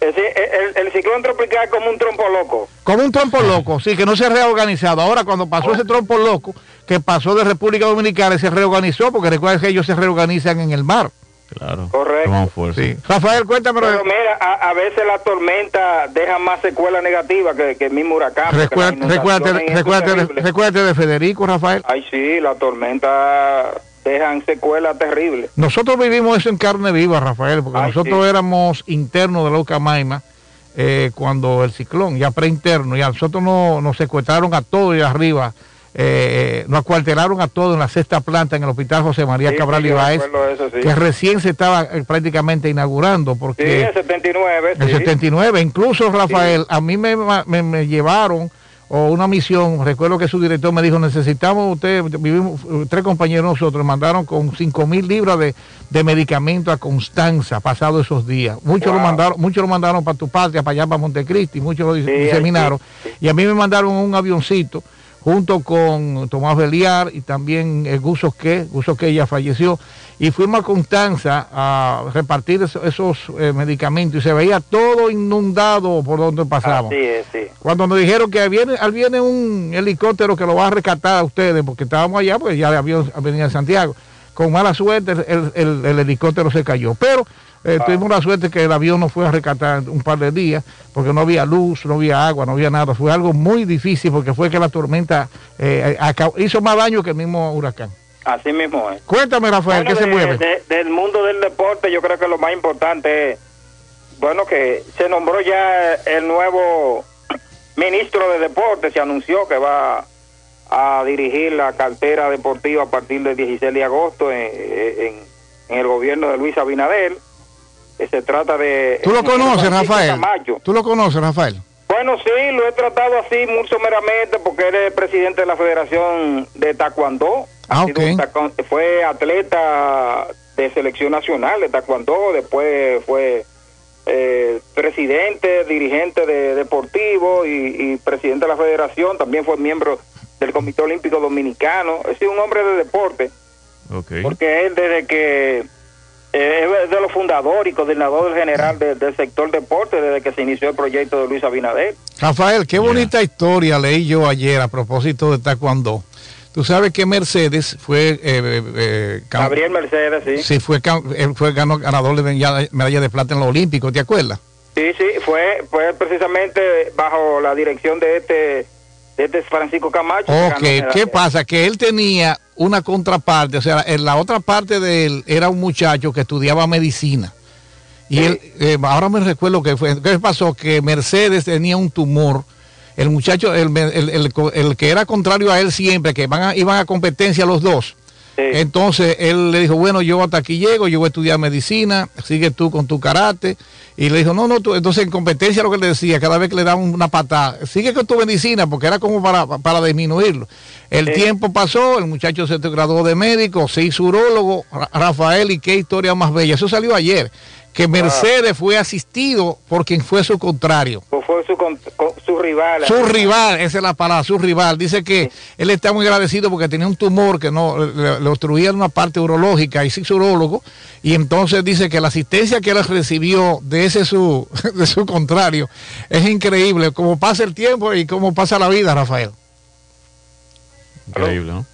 El, el- el ciclón tropical es como un trompo loco. Como un trompo loco, sí, que no se ha reorganizado. Ahora, cuando pasó ese trompo loco, que pasó de República Dominicana, se reorganizó, porque recuerda que ellos se reorganizan en el mar. Claro. Correcto. Toman fuerza. Sí. Rafael, cuéntame. Pero mira, a, a veces la tormenta deja más secuelas negativas que, que el mismo huracán. Recuérdate, recuérdate, y de Federico, Rafael. Ay, sí, la tormenta dejan secuelas terribles. Nosotros vivimos eso en carne viva, Rafael, porque Ay, nosotros sí. éramos internos de la Ucamaima eh, cuando el ciclón, ya preinterno, y a nosotros no- nos secuestraron a todos de arriba, eh, nos acuartelaron a todos en la sexta planta en el Hospital José María Sí, Cabral sí, Ibáez, que recién se estaba eh, prácticamente inaugurando, Sí, porque el 79, el sí. 79, incluso Rafael, a mí me, me- me llevaron o una misión, recuerdo que su director me dijo, necesitamos usted, vivimos, eh, tres compañeros nosotros, mandaron con 5 mil libras de, de medicamento a Constanza, pasado esos días. Muchos lo mandaron, muchos lo mandaron para tu patria, para allá, para Montecristi, muchos lo Sí, diseminaron. Y a mí me mandaron un avioncito junto con Tomás Beliar y también eh, Guso que, ya falleció, y fuimos a Constanza a repartir eso- esos eh, medicamentos y se veía todo inundado por donde pasamos. Así es, sí. Cuando nos dijeron que viene, al viene un helicóptero que lo va a rescatar a ustedes, porque estábamos allá, pues ya el avión venía de Santiago. Con mala suerte el, el- el helicóptero se cayó. Pero eh, tuvimos la suerte que el avión no fue a rescatar un par de días, porque no había luz, no había agua, no había nada. Fue algo muy difícil porque fue que la tormenta eh, acabó- hizo más daño que el mismo huracán. Así mismo es. Cuéntame, Rafael, Bueno, ¿qué se mueve? de- del mundo del deporte, yo creo que lo más importante es, bueno, que se nombró ya el nuevo ministro de deporte, se anunció que va a dirigir la cartera deportiva a partir del 16 de agosto en, en- en el gobierno de Luis Abinader. Que se trata de... ¿Tú lo conoces, Rafael? Camacho. ¿Tú lo conoces, Rafael? Bueno, sí, lo he tratado así muy someramente porque él es presidente de la Federación de Taekwondo. Ah, Ha sido ok. un taekwondo- Fue atleta de selección nacional de Taekwondo, después fue eh, presidente, dirigente de deportivo y, y presidente de la federación, también fue miembro del Comité Olímpico Dominicano. Es decir, un hombre de deporte, Ok. porque él desde que eh, es de los fundadores y coordinador general de- del sector deporte desde que se inició el proyecto de Luis Abinader. Rafael, qué bonita historia leí yo ayer a propósito de Taekwondo. Tú sabes que Mercedes fue... eh, eh, cam- Gabriel Mercedes, sí. Sí, fue, cam- él fue ganó- ganador de medalla, medalla de plata en los Olímpicos, ¿te acuerdas? Sí, sí, fue, fue precisamente bajo la dirección de este, este Francisco Camacho. Ok, ¿qué pasa? Que él tenía una contraparte, o sea, en la otra parte de él era un muchacho que estudiaba medicina. Y él, eh, ahora me recuerdo que fue, ¿qué pasó? Que Mercedes tenía un tumor. El muchacho, el, el- el- el que era contrario a él siempre, que van a- iban a competencia los dos. Entonces él le dijo, bueno, yo hasta aquí llego, yo voy a estudiar medicina, sigue tú con tu karate. Y le dijo, no, no, tú, entonces en competencia lo que le decía, cada vez que le daban una patada, sigue con tu medicina, porque era como para, para disminuirlo. El Sí. tiempo pasó, el muchacho se graduó de médico, se hizo urólogo, Ra- Rafael, y qué historia más bella. Eso salió ayer, que Mercedes fue asistido por quien fue su contrario. Pues fue su, con- con- su rival. Su rival, esa es la palabra, su rival. Dice que él está muy agradecido porque tenía un tumor que no le, le obstruía una parte urológica y hizo urólogo. Y entonces dice que la asistencia que él recibió de ese su, de su contrario es increíble. Cómo pasa el tiempo y cómo pasa la vida, Rafael. Increíble, ¿no?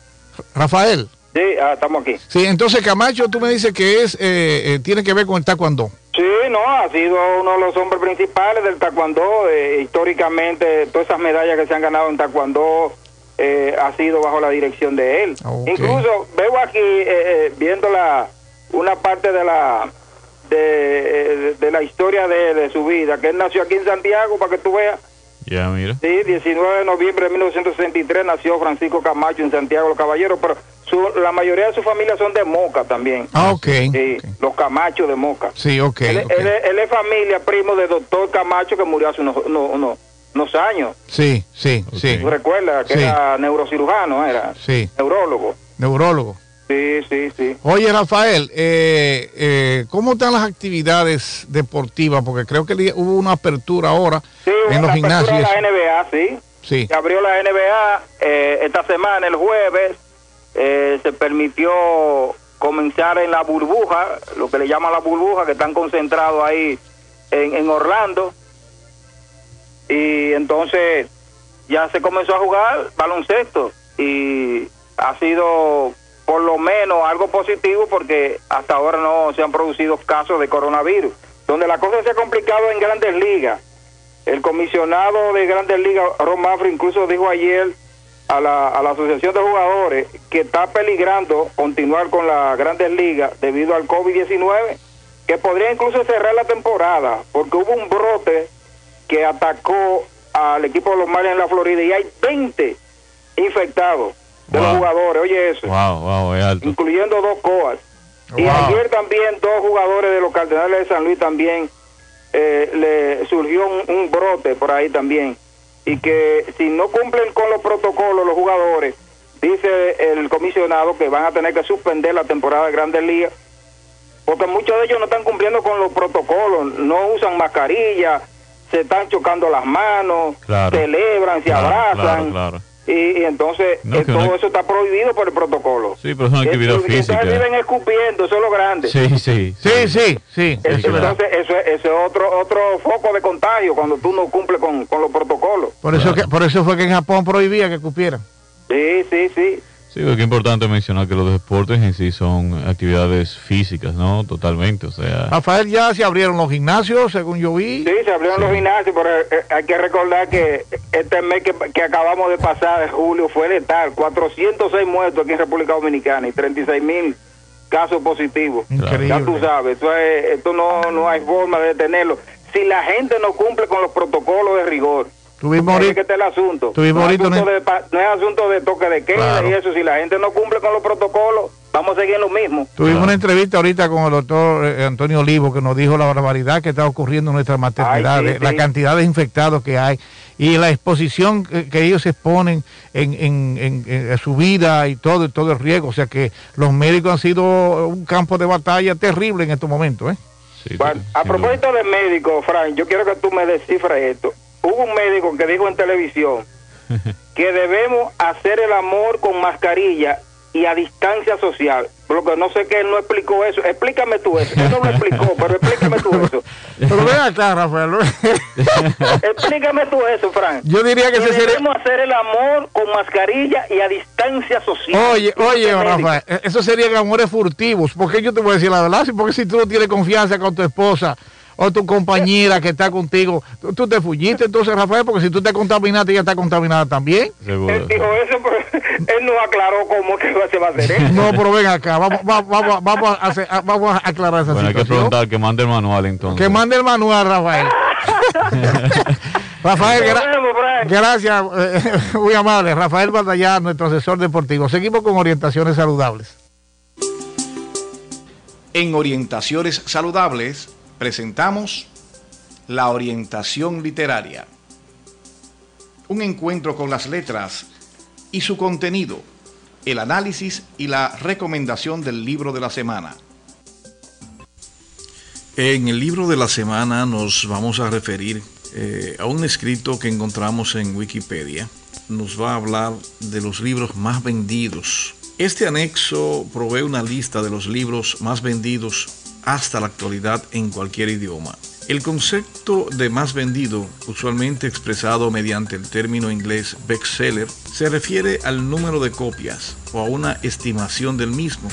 Rafael. Sí, ah, estamos aquí. Sí, entonces Camacho, tú me dices que es eh, eh, tiene que ver con el taekwondo. Sí, no, ha sido uno de los hombres principales del taekwondo. eh, históricamente, todas esas medallas que se han ganado en taekwondo eh, ha sido bajo la dirección de él. Ok. Incluso veo aquí, eh, eh, viendo la, una parte de la de, eh, de la historia de, de su vida, que él nació aquí en Santiago, para que tú veas. Ya, mira. Sí, 19 de noviembre de 1963 nació Francisco Camacho en Santiago, los Caballeros, pero su, la mayoría de su familia son de Moca también. Ah, ok. Sí, los Camachos de Moca. Sí, ok. Él, ok. él es- él es familia, primo de doctor Camacho que murió hace unos, unos, unos- unos años. Sí, sí, sí. ¿Tú recuerdas? Que Sí. era neurocirujano, era Sí. neurólogo. Neurólogo. Sí, sí, sí. Oye, Rafael, eh, eh, ¿cómo están las actividades deportivas? Porque creo que hubo una apertura ahora sí, en los gimnasios. de la NBA, sí. Sí. Se abrió la NBA eh, esta semana, el jueves, eh, se permitió comenzar en la burbuja, lo que le llaman la burbuja, que están concentrados ahí en, en Orlando. Y entonces ya se comenzó a jugar baloncesto y ha sido por lo menos algo positivo porque hasta ahora no se han producido casos de coronavirus. Donde la cosa se ha complicado en grandes ligas. El comisionado de grandes ligas, Ron Mafra, incluso dijo ayer a la, a la Asociación de Jugadores que está peligrando continuar con la grandes ligas debido al COVID-19, que podría incluso cerrar la temporada porque hubo un brote que atacó al equipo de los Marlins en la Florida y hay 20 infectados de los jugadores, oye eso, wow, wow, es alto. incluyendo dos coas. Y ayer también dos jugadores de los Cardenales de San Luis también eh, le surgió un, un, brote por ahí también. Y que si no cumplen con los protocolos los jugadores, dice el comisionado que van a tener que suspender la temporada de Grandes Ligas, porque muchos de ellos no están cumpliendo con los protocolos, no usan mascarilla, se están chocando las manos, Claro. celebran, se Claro, abrazan. claro, claro. Y, y entonces No, eh, todo no- eso está prohibido por el protocolo. Sí, pero es una actividad Entonces, física. viven escupiendo, eso es lo grande. Sí, sí. Sí, sí, sí. Eso- es entonces, eso, es- eso es otro otro foco de contagio cuando tú no cumples con, con los protocolos. Por eso, que, por eso fue que en Japón prohibía que cupieran. Sí, sí, sí. Sí, porque es importante mencionar que los deportes en sí son actividades físicas, ¿no? Totalmente, o sea... Rafael, ya se abrieron los gimnasios, según yo vi. Sí, se abrieron los gimnasios, pero eh, hay que recordar que este mes que, que acabamos de pasar, de julio, fue letal. 406 muertos aquí en República Dominicana y 36 mil casos positivos. Increíble. Ya tú sabes, esto, es- esto no, no hay forma de detenerlo. Si la gente no cumple con los protocolos de rigor, Tuvimos es ahorita- el asunto. tuvimos no, es asunto una- de pa- no es asunto de toque de queda Claro. y eso. Si la gente no cumple con los protocolos, vamos a seguir lo mismo. Tuvimos una entrevista ahorita con el doctor eh, Antonio Olivo que nos dijo la barbaridad que está ocurriendo en nuestra maternidad, Ay, sí, de- la sí. cantidad de infectados que hay y la exposición que, que ellos exponen en, en- en- en su vida y todo, y todo el riesgo. O sea que los médicos han sido un campo de batalla terrible en estos momentos. ¿eh? Bueno, a propósito de médico, Frank, yo quiero que tú me descifres esto. Hubo un médico que dijo en televisión que debemos hacer el amor con mascarilla y a distancia social. Lo que no sé que él no explicó eso. Explícame tú eso. Él no lo explicó, pero explícame tú eso. Pero ven acá, Rafael. Explícame tú eso, Frank. Yo diría que sería- debemos hacer el amor con mascarilla y a distancia social. Oye, oye, médico. Rafael, eh, eso serían amores furtivos. Porque yo te voy a decir la verdad, porque si tú no tienes confianza con tu esposa o tu compañera que está contigo, tú, tú te fulliste entonces, Rafael, porque si tú te contaminaste, ella está contaminada también. Él dijo eso, pero él no aclaró cómo que se va a hacer eso. No, pero ven acá, vamos, va- vamos, vamos, a, hacer- a- vamos a aclarar esa Bueno, hay que situación. preguntar que mande el manual entonces. Que mande el manual, Rafael. Rafael, gra- gracias, eh, muy amable. Rafael Batallán, nuestro asesor deportivo. Seguimos con orientaciones saludables. En Orientaciones Saludables presentamos la orientación literaria. Un encuentro con las letras y su contenido, el análisis y la recomendación del libro de la semana. En el libro de la semana nos vamos a referir eh, a un escrito que encontramos en Wikipedia. Nos va a hablar de los libros más vendidos. Este anexo provee una lista de los libros más vendidos hasta la actualidad en cualquier idioma. El concepto de más vendido, usualmente expresado mediante el término inglés bestseller, se refiere al número de copias o a una estimación del mismo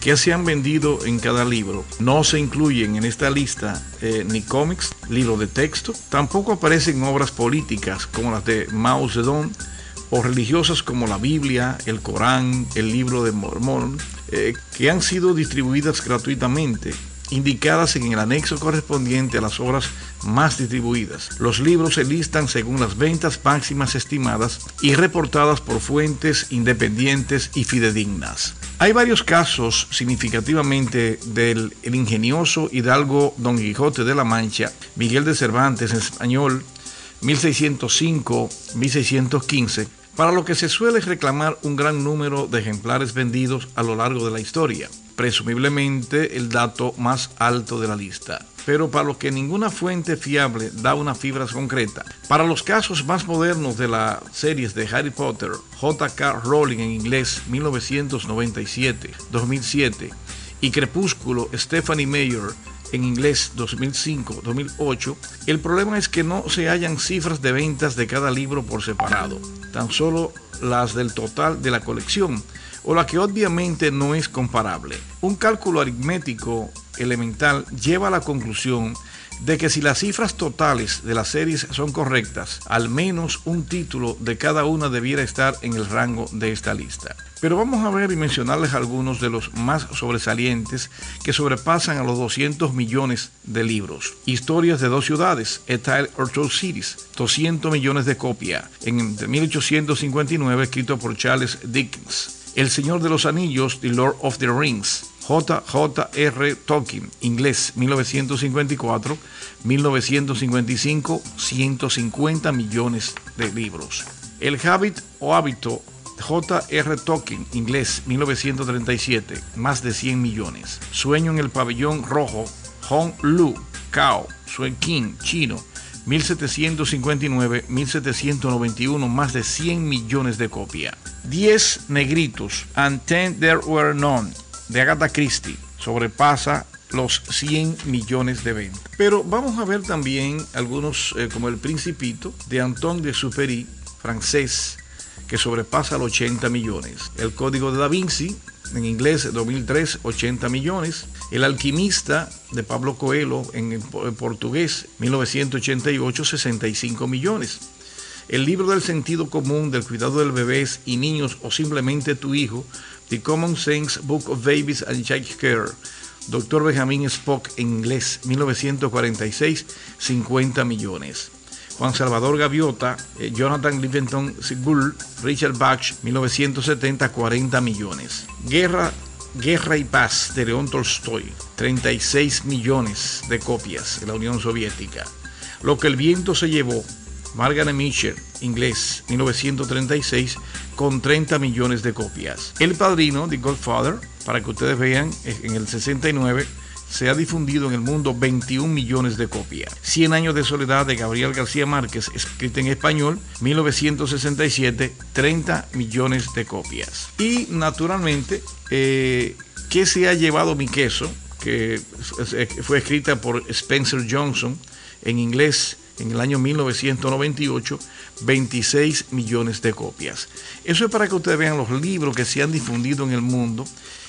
que se han vendido en cada libro. No se incluyen en esta lista eh, ni cómics, libros de texto, tampoco aparecen obras políticas como las de Mao Zedong o religiosas como la Biblia, el Corán, el libro de Mormón, eh, que han sido distribuidas gratuitamente indicadas en el anexo correspondiente a las obras más distribuidas. Los libros se listan según las ventas máximas estimadas y reportadas por fuentes independientes y fidedignas. Hay varios casos significativamente del el ingenioso hidalgo Don Quijote de la Mancha, Miguel de Cervantes en español, 1605-1615, para lo que se suele reclamar un gran número de ejemplares vendidos a lo largo de la historia, presumiblemente el dato más alto de la lista pero para lo que ninguna fuente fiable da una fibra concreta. Para los casos más modernos de las series de Harry Potter, J.K. Rowling en inglés 1997-2007 y Crepúsculo Stephanie Meyer en inglés 2005-2008, el problema es que no se hallan cifras de ventas de cada libro por separado, tan solo las del total de la colección, o la que obviamente no es comparable. Un cálculo aritmético elemental lleva a la conclusión de que si las cifras totales de las series son correctas, al menos un título de cada una debiera estar en el rango de esta lista. Pero vamos a ver y mencionarles algunos de los más sobresalientes que sobrepasan a los 200 millones de libros. Historias de dos ciudades, A Tale or Two Cities, 200 millones de copias, en 1859 escrito por Charles Dickens. El Señor de los Anillos, The Lord of the Rings, J.J.R. Tolkien, inglés, 1954, 1955, 150 millones de libros. El Habit o Hábito, J.R. Tolkien, inglés, 1937, más de 100 millones. Sueño en el pabellón rojo, Hong Lu, Cao, Suen King, chino, 1759-1791, más de 100 millones de copias. 10 negritos, and ten there were none, de Agatha Christie sobrepasa los 100 millones de ventas. Pero vamos a ver también algunos eh, como El Principito de Anton de Superi, francés, que sobrepasa los 80 millones. El Código de Da Vinci, en inglés 2003, 80 millones. El Alquimista de Pablo Coelho, en, en portugués 1988, 65 millones. El libro del sentido común del cuidado de bebés y niños o simplemente tu hijo The Common Sense Book of Babies and Child Care, Dr. Benjamin Spock en inglés, 1946, 50 millones. Juan Salvador Gaviota, eh, Jonathan Livingston Seagull, Richard Bach, 1970, 40 millones. Guerra, Guerra y Paz de León Tolstoy, 36 millones de copias en la Unión Soviética. Lo que el viento se llevó, Margaret Mitchell, inglés, 1936, con 30 millones de copias. El Padrino, The Godfather, para que ustedes vean, en el 69 se ha difundido en el mundo 21 millones de copias. 100 años de soledad de Gabriel García Márquez, escrita en español, 1967, 30 millones de copias. Y naturalmente, eh, ¿qué se ha llevado mi queso? Que fue escrita por Spencer Johnson en inglés en el año 1998 26 millones de copias. Eso es para que ustedes vean los libros que se han difundido en el mundo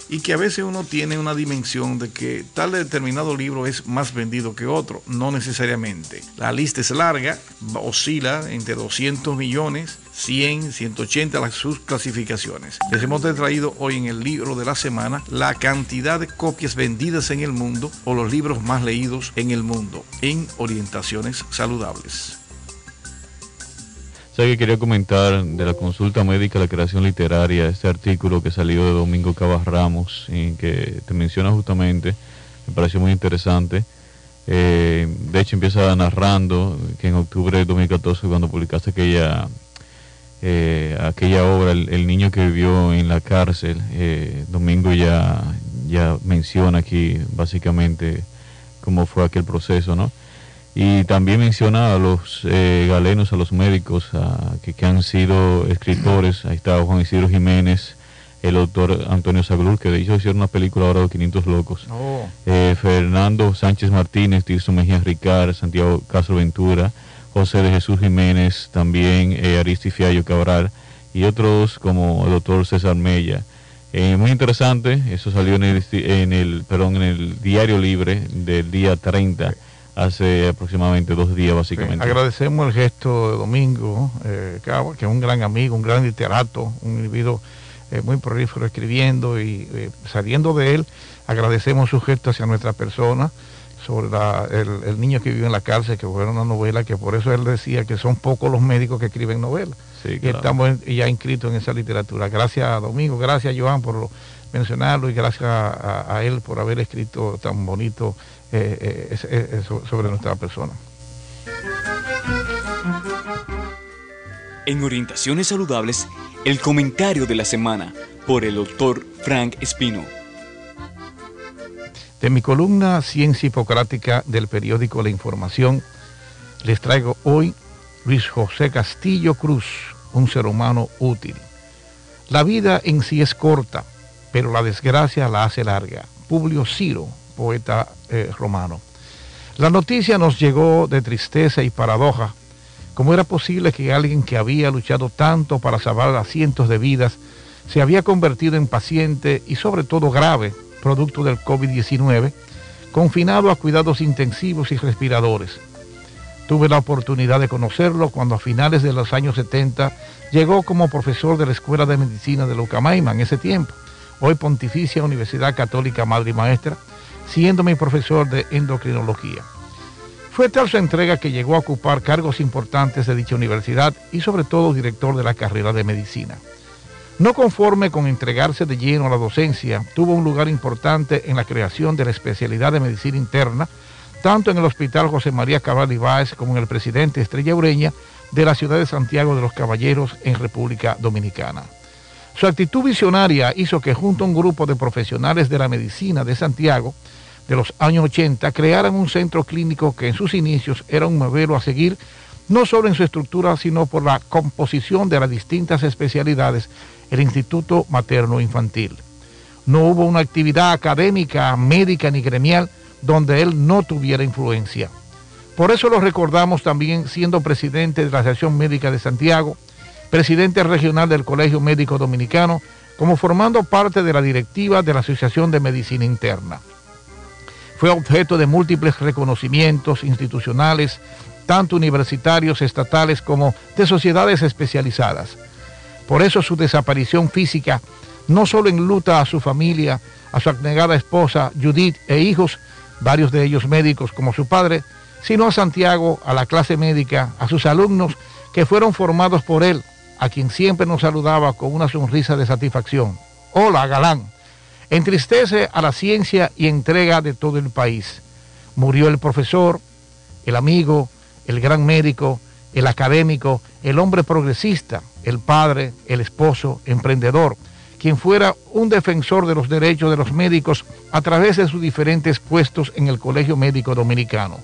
y que a veces uno tiene una dimensión de que tal determinado libro es más vendido que otro, no necesariamente. La lista es larga, oscila entre 200 millones, 100, 180 las sus clasificaciones. Les hemos traído hoy en el libro de la semana la cantidad de copias vendidas en el mundo o los libros más leídos en el mundo en orientaciones saludables. Sé que quería comentar de la consulta médica, la creación literaria, este artículo que salió de Domingo Cabas Ramos, en que te menciona justamente, me pareció muy interesante. Eh, de hecho, empieza narrando que en octubre de 2014, cuando publicaste aquella, eh, aquella obra, el, niño que vivió en la cárcel, eh, Domingo ya, ya menciona aquí básicamente cómo fue aquel proceso, ¿no? Y también menciona a los eh, galenos, a los médicos que, han sido escritores. Ahí está Juan Isidro Jiménez, el autor Antonio Saglur, que de hecho hicieron una película ahora de 500 locos. Oh. Eh, Fernando Sánchez Martínez, Tirso Mejía Ricard, Santiago Castro Ventura, José de Jesús Jiménez, también eh, Aristi Fiallo Cabral y otros como el doctor César Mella. Eh, muy interesante, eso salió en el, en el, perdón, en el Diario Libre del día 30 hace aproximadamente dos días básicamente. agradecemos el gesto de Domingo eh, que es un gran amigo, un gran literato, un individuo eh, muy prolífero escribiendo y eh, saliendo de él, agradecemos su gesto hacia nuestra persona sobre el, niño que vive en la cárcel, que fue una novela, que por eso él decía que son pocos los médicos que escriben novelas. Y estamos ya inscritos en esa literatura. Gracias a Domingo, gracias a Joan por mencionarlo y gracias a él por haber escrito tan bonito eh, eh, sobre nuestra persona. En Orientaciones Saludables, el comentario de la semana por el doctor Frank Espino. De mi columna Ciencia Hipocrática del periódico La Información, les traigo hoy Luis José Castillo Cruz, un ser humano útil. La vida en sí es corta, pero la desgracia la hace larga. Publio Ciro, poeta eh, romano. La noticia nos llegó de tristeza y paradoja. ¿Cómo era posible que alguien que había luchado tanto para salvar a cientos de vidas se había convertido en paciente y sobre todo grave, producto del COVID-19, confinado a cuidados intensivos y respiradores? Tuve la oportunidad de conocerlo cuando a finales de los años 70 llegó como profesor de la Escuela de Medicina de Lucamaima en ese tiempo, hoy Pontificia Universidad Católica Madre y Maestra, siendo mi profesor de endocrinología. Fue tal su entrega que llegó a ocupar cargos importantes de dicha universidad y sobre todo director de la carrera de medicina. No conforme con entregarse de lleno a la docencia, tuvo un lugar importante en la creación de la especialidad de medicina interna, tanto en el Hospital José María Cabral Ibáez como en el presidente Estrella Ureña de la ciudad de Santiago de los Caballeros en República Dominicana. Su actitud visionaria hizo que junto a un grupo de profesionales de la medicina de Santiago, de los años 80 crearan un centro clínico que en sus inicios era un modelo a seguir, no solo en su estructura, sino por la composición de las distintas especialidades, el Instituto Materno Infantil. No hubo una actividad académica, médica ni gremial donde él no tuviera influencia. Por eso lo recordamos también siendo presidente de la Asociación Médica de Santiago, presidente regional del Colegio Médico Dominicano, como formando parte de la directiva de la Asociación de Medicina Interna. Fue objeto de múltiples reconocimientos institucionales, tanto universitarios, estatales como de sociedades especializadas. Por eso su desaparición física no solo enluta a su familia, a su abnegada esposa Judith e hijos, varios de ellos médicos como su padre, sino a Santiago, a la clase médica, a sus alumnos que fueron formados por él, a quien siempre nos saludaba con una sonrisa de satisfacción. Hola, galán entristece a la ciencia y entrega de todo el país. Murió el profesor, el amigo, el gran médico, el académico, el hombre progresista, el padre, el esposo, emprendedor, quien fuera un defensor de los derechos de los médicos a través de sus diferentes puestos en el Colegio Médico Dominicano,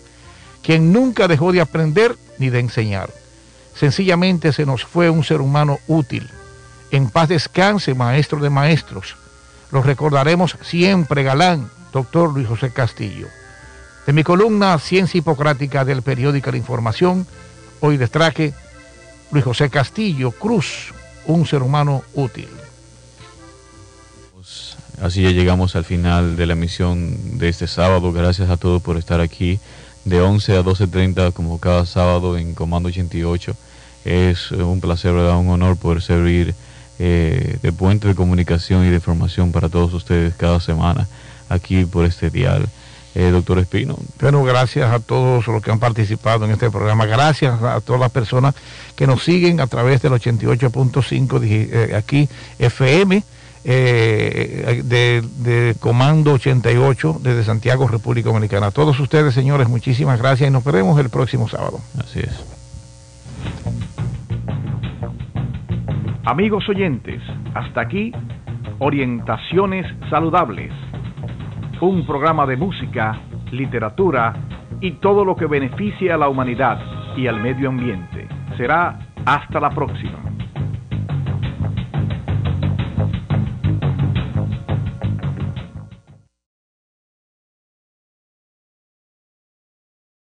quien nunca dejó de aprender ni de enseñar. Sencillamente se nos fue un ser humano útil. En paz descanse, maestro de maestros lo recordaremos siempre, galán, doctor Luis José Castillo. De mi columna Ciencia Hipocrática del periódico La Información, hoy les traje Luis José Castillo Cruz, un ser humano útil. Así ya llegamos al final de la emisión de este sábado. Gracias a todos por estar aquí de 11 a 12.30 como cada sábado en Comando 88. Es un placer, un honor poder servir eh, de puente de comunicación y de información para todos ustedes cada semana aquí por este dial. Eh, doctor Espino. Bueno, gracias a todos los que han participado en este programa. Gracias a todas las personas que nos siguen a través del 88.5 eh, aquí FM. de, de, Comando 88 desde Santiago, República Dominicana. A todos ustedes, señores, muchísimas gracias y nos veremos el próximo sábado. Así es. Amigos oyentes, hasta aquí Orientaciones Saludables, un programa de música, literatura y todo lo que beneficie a la humanidad y al medio ambiente. Será hasta la próxima.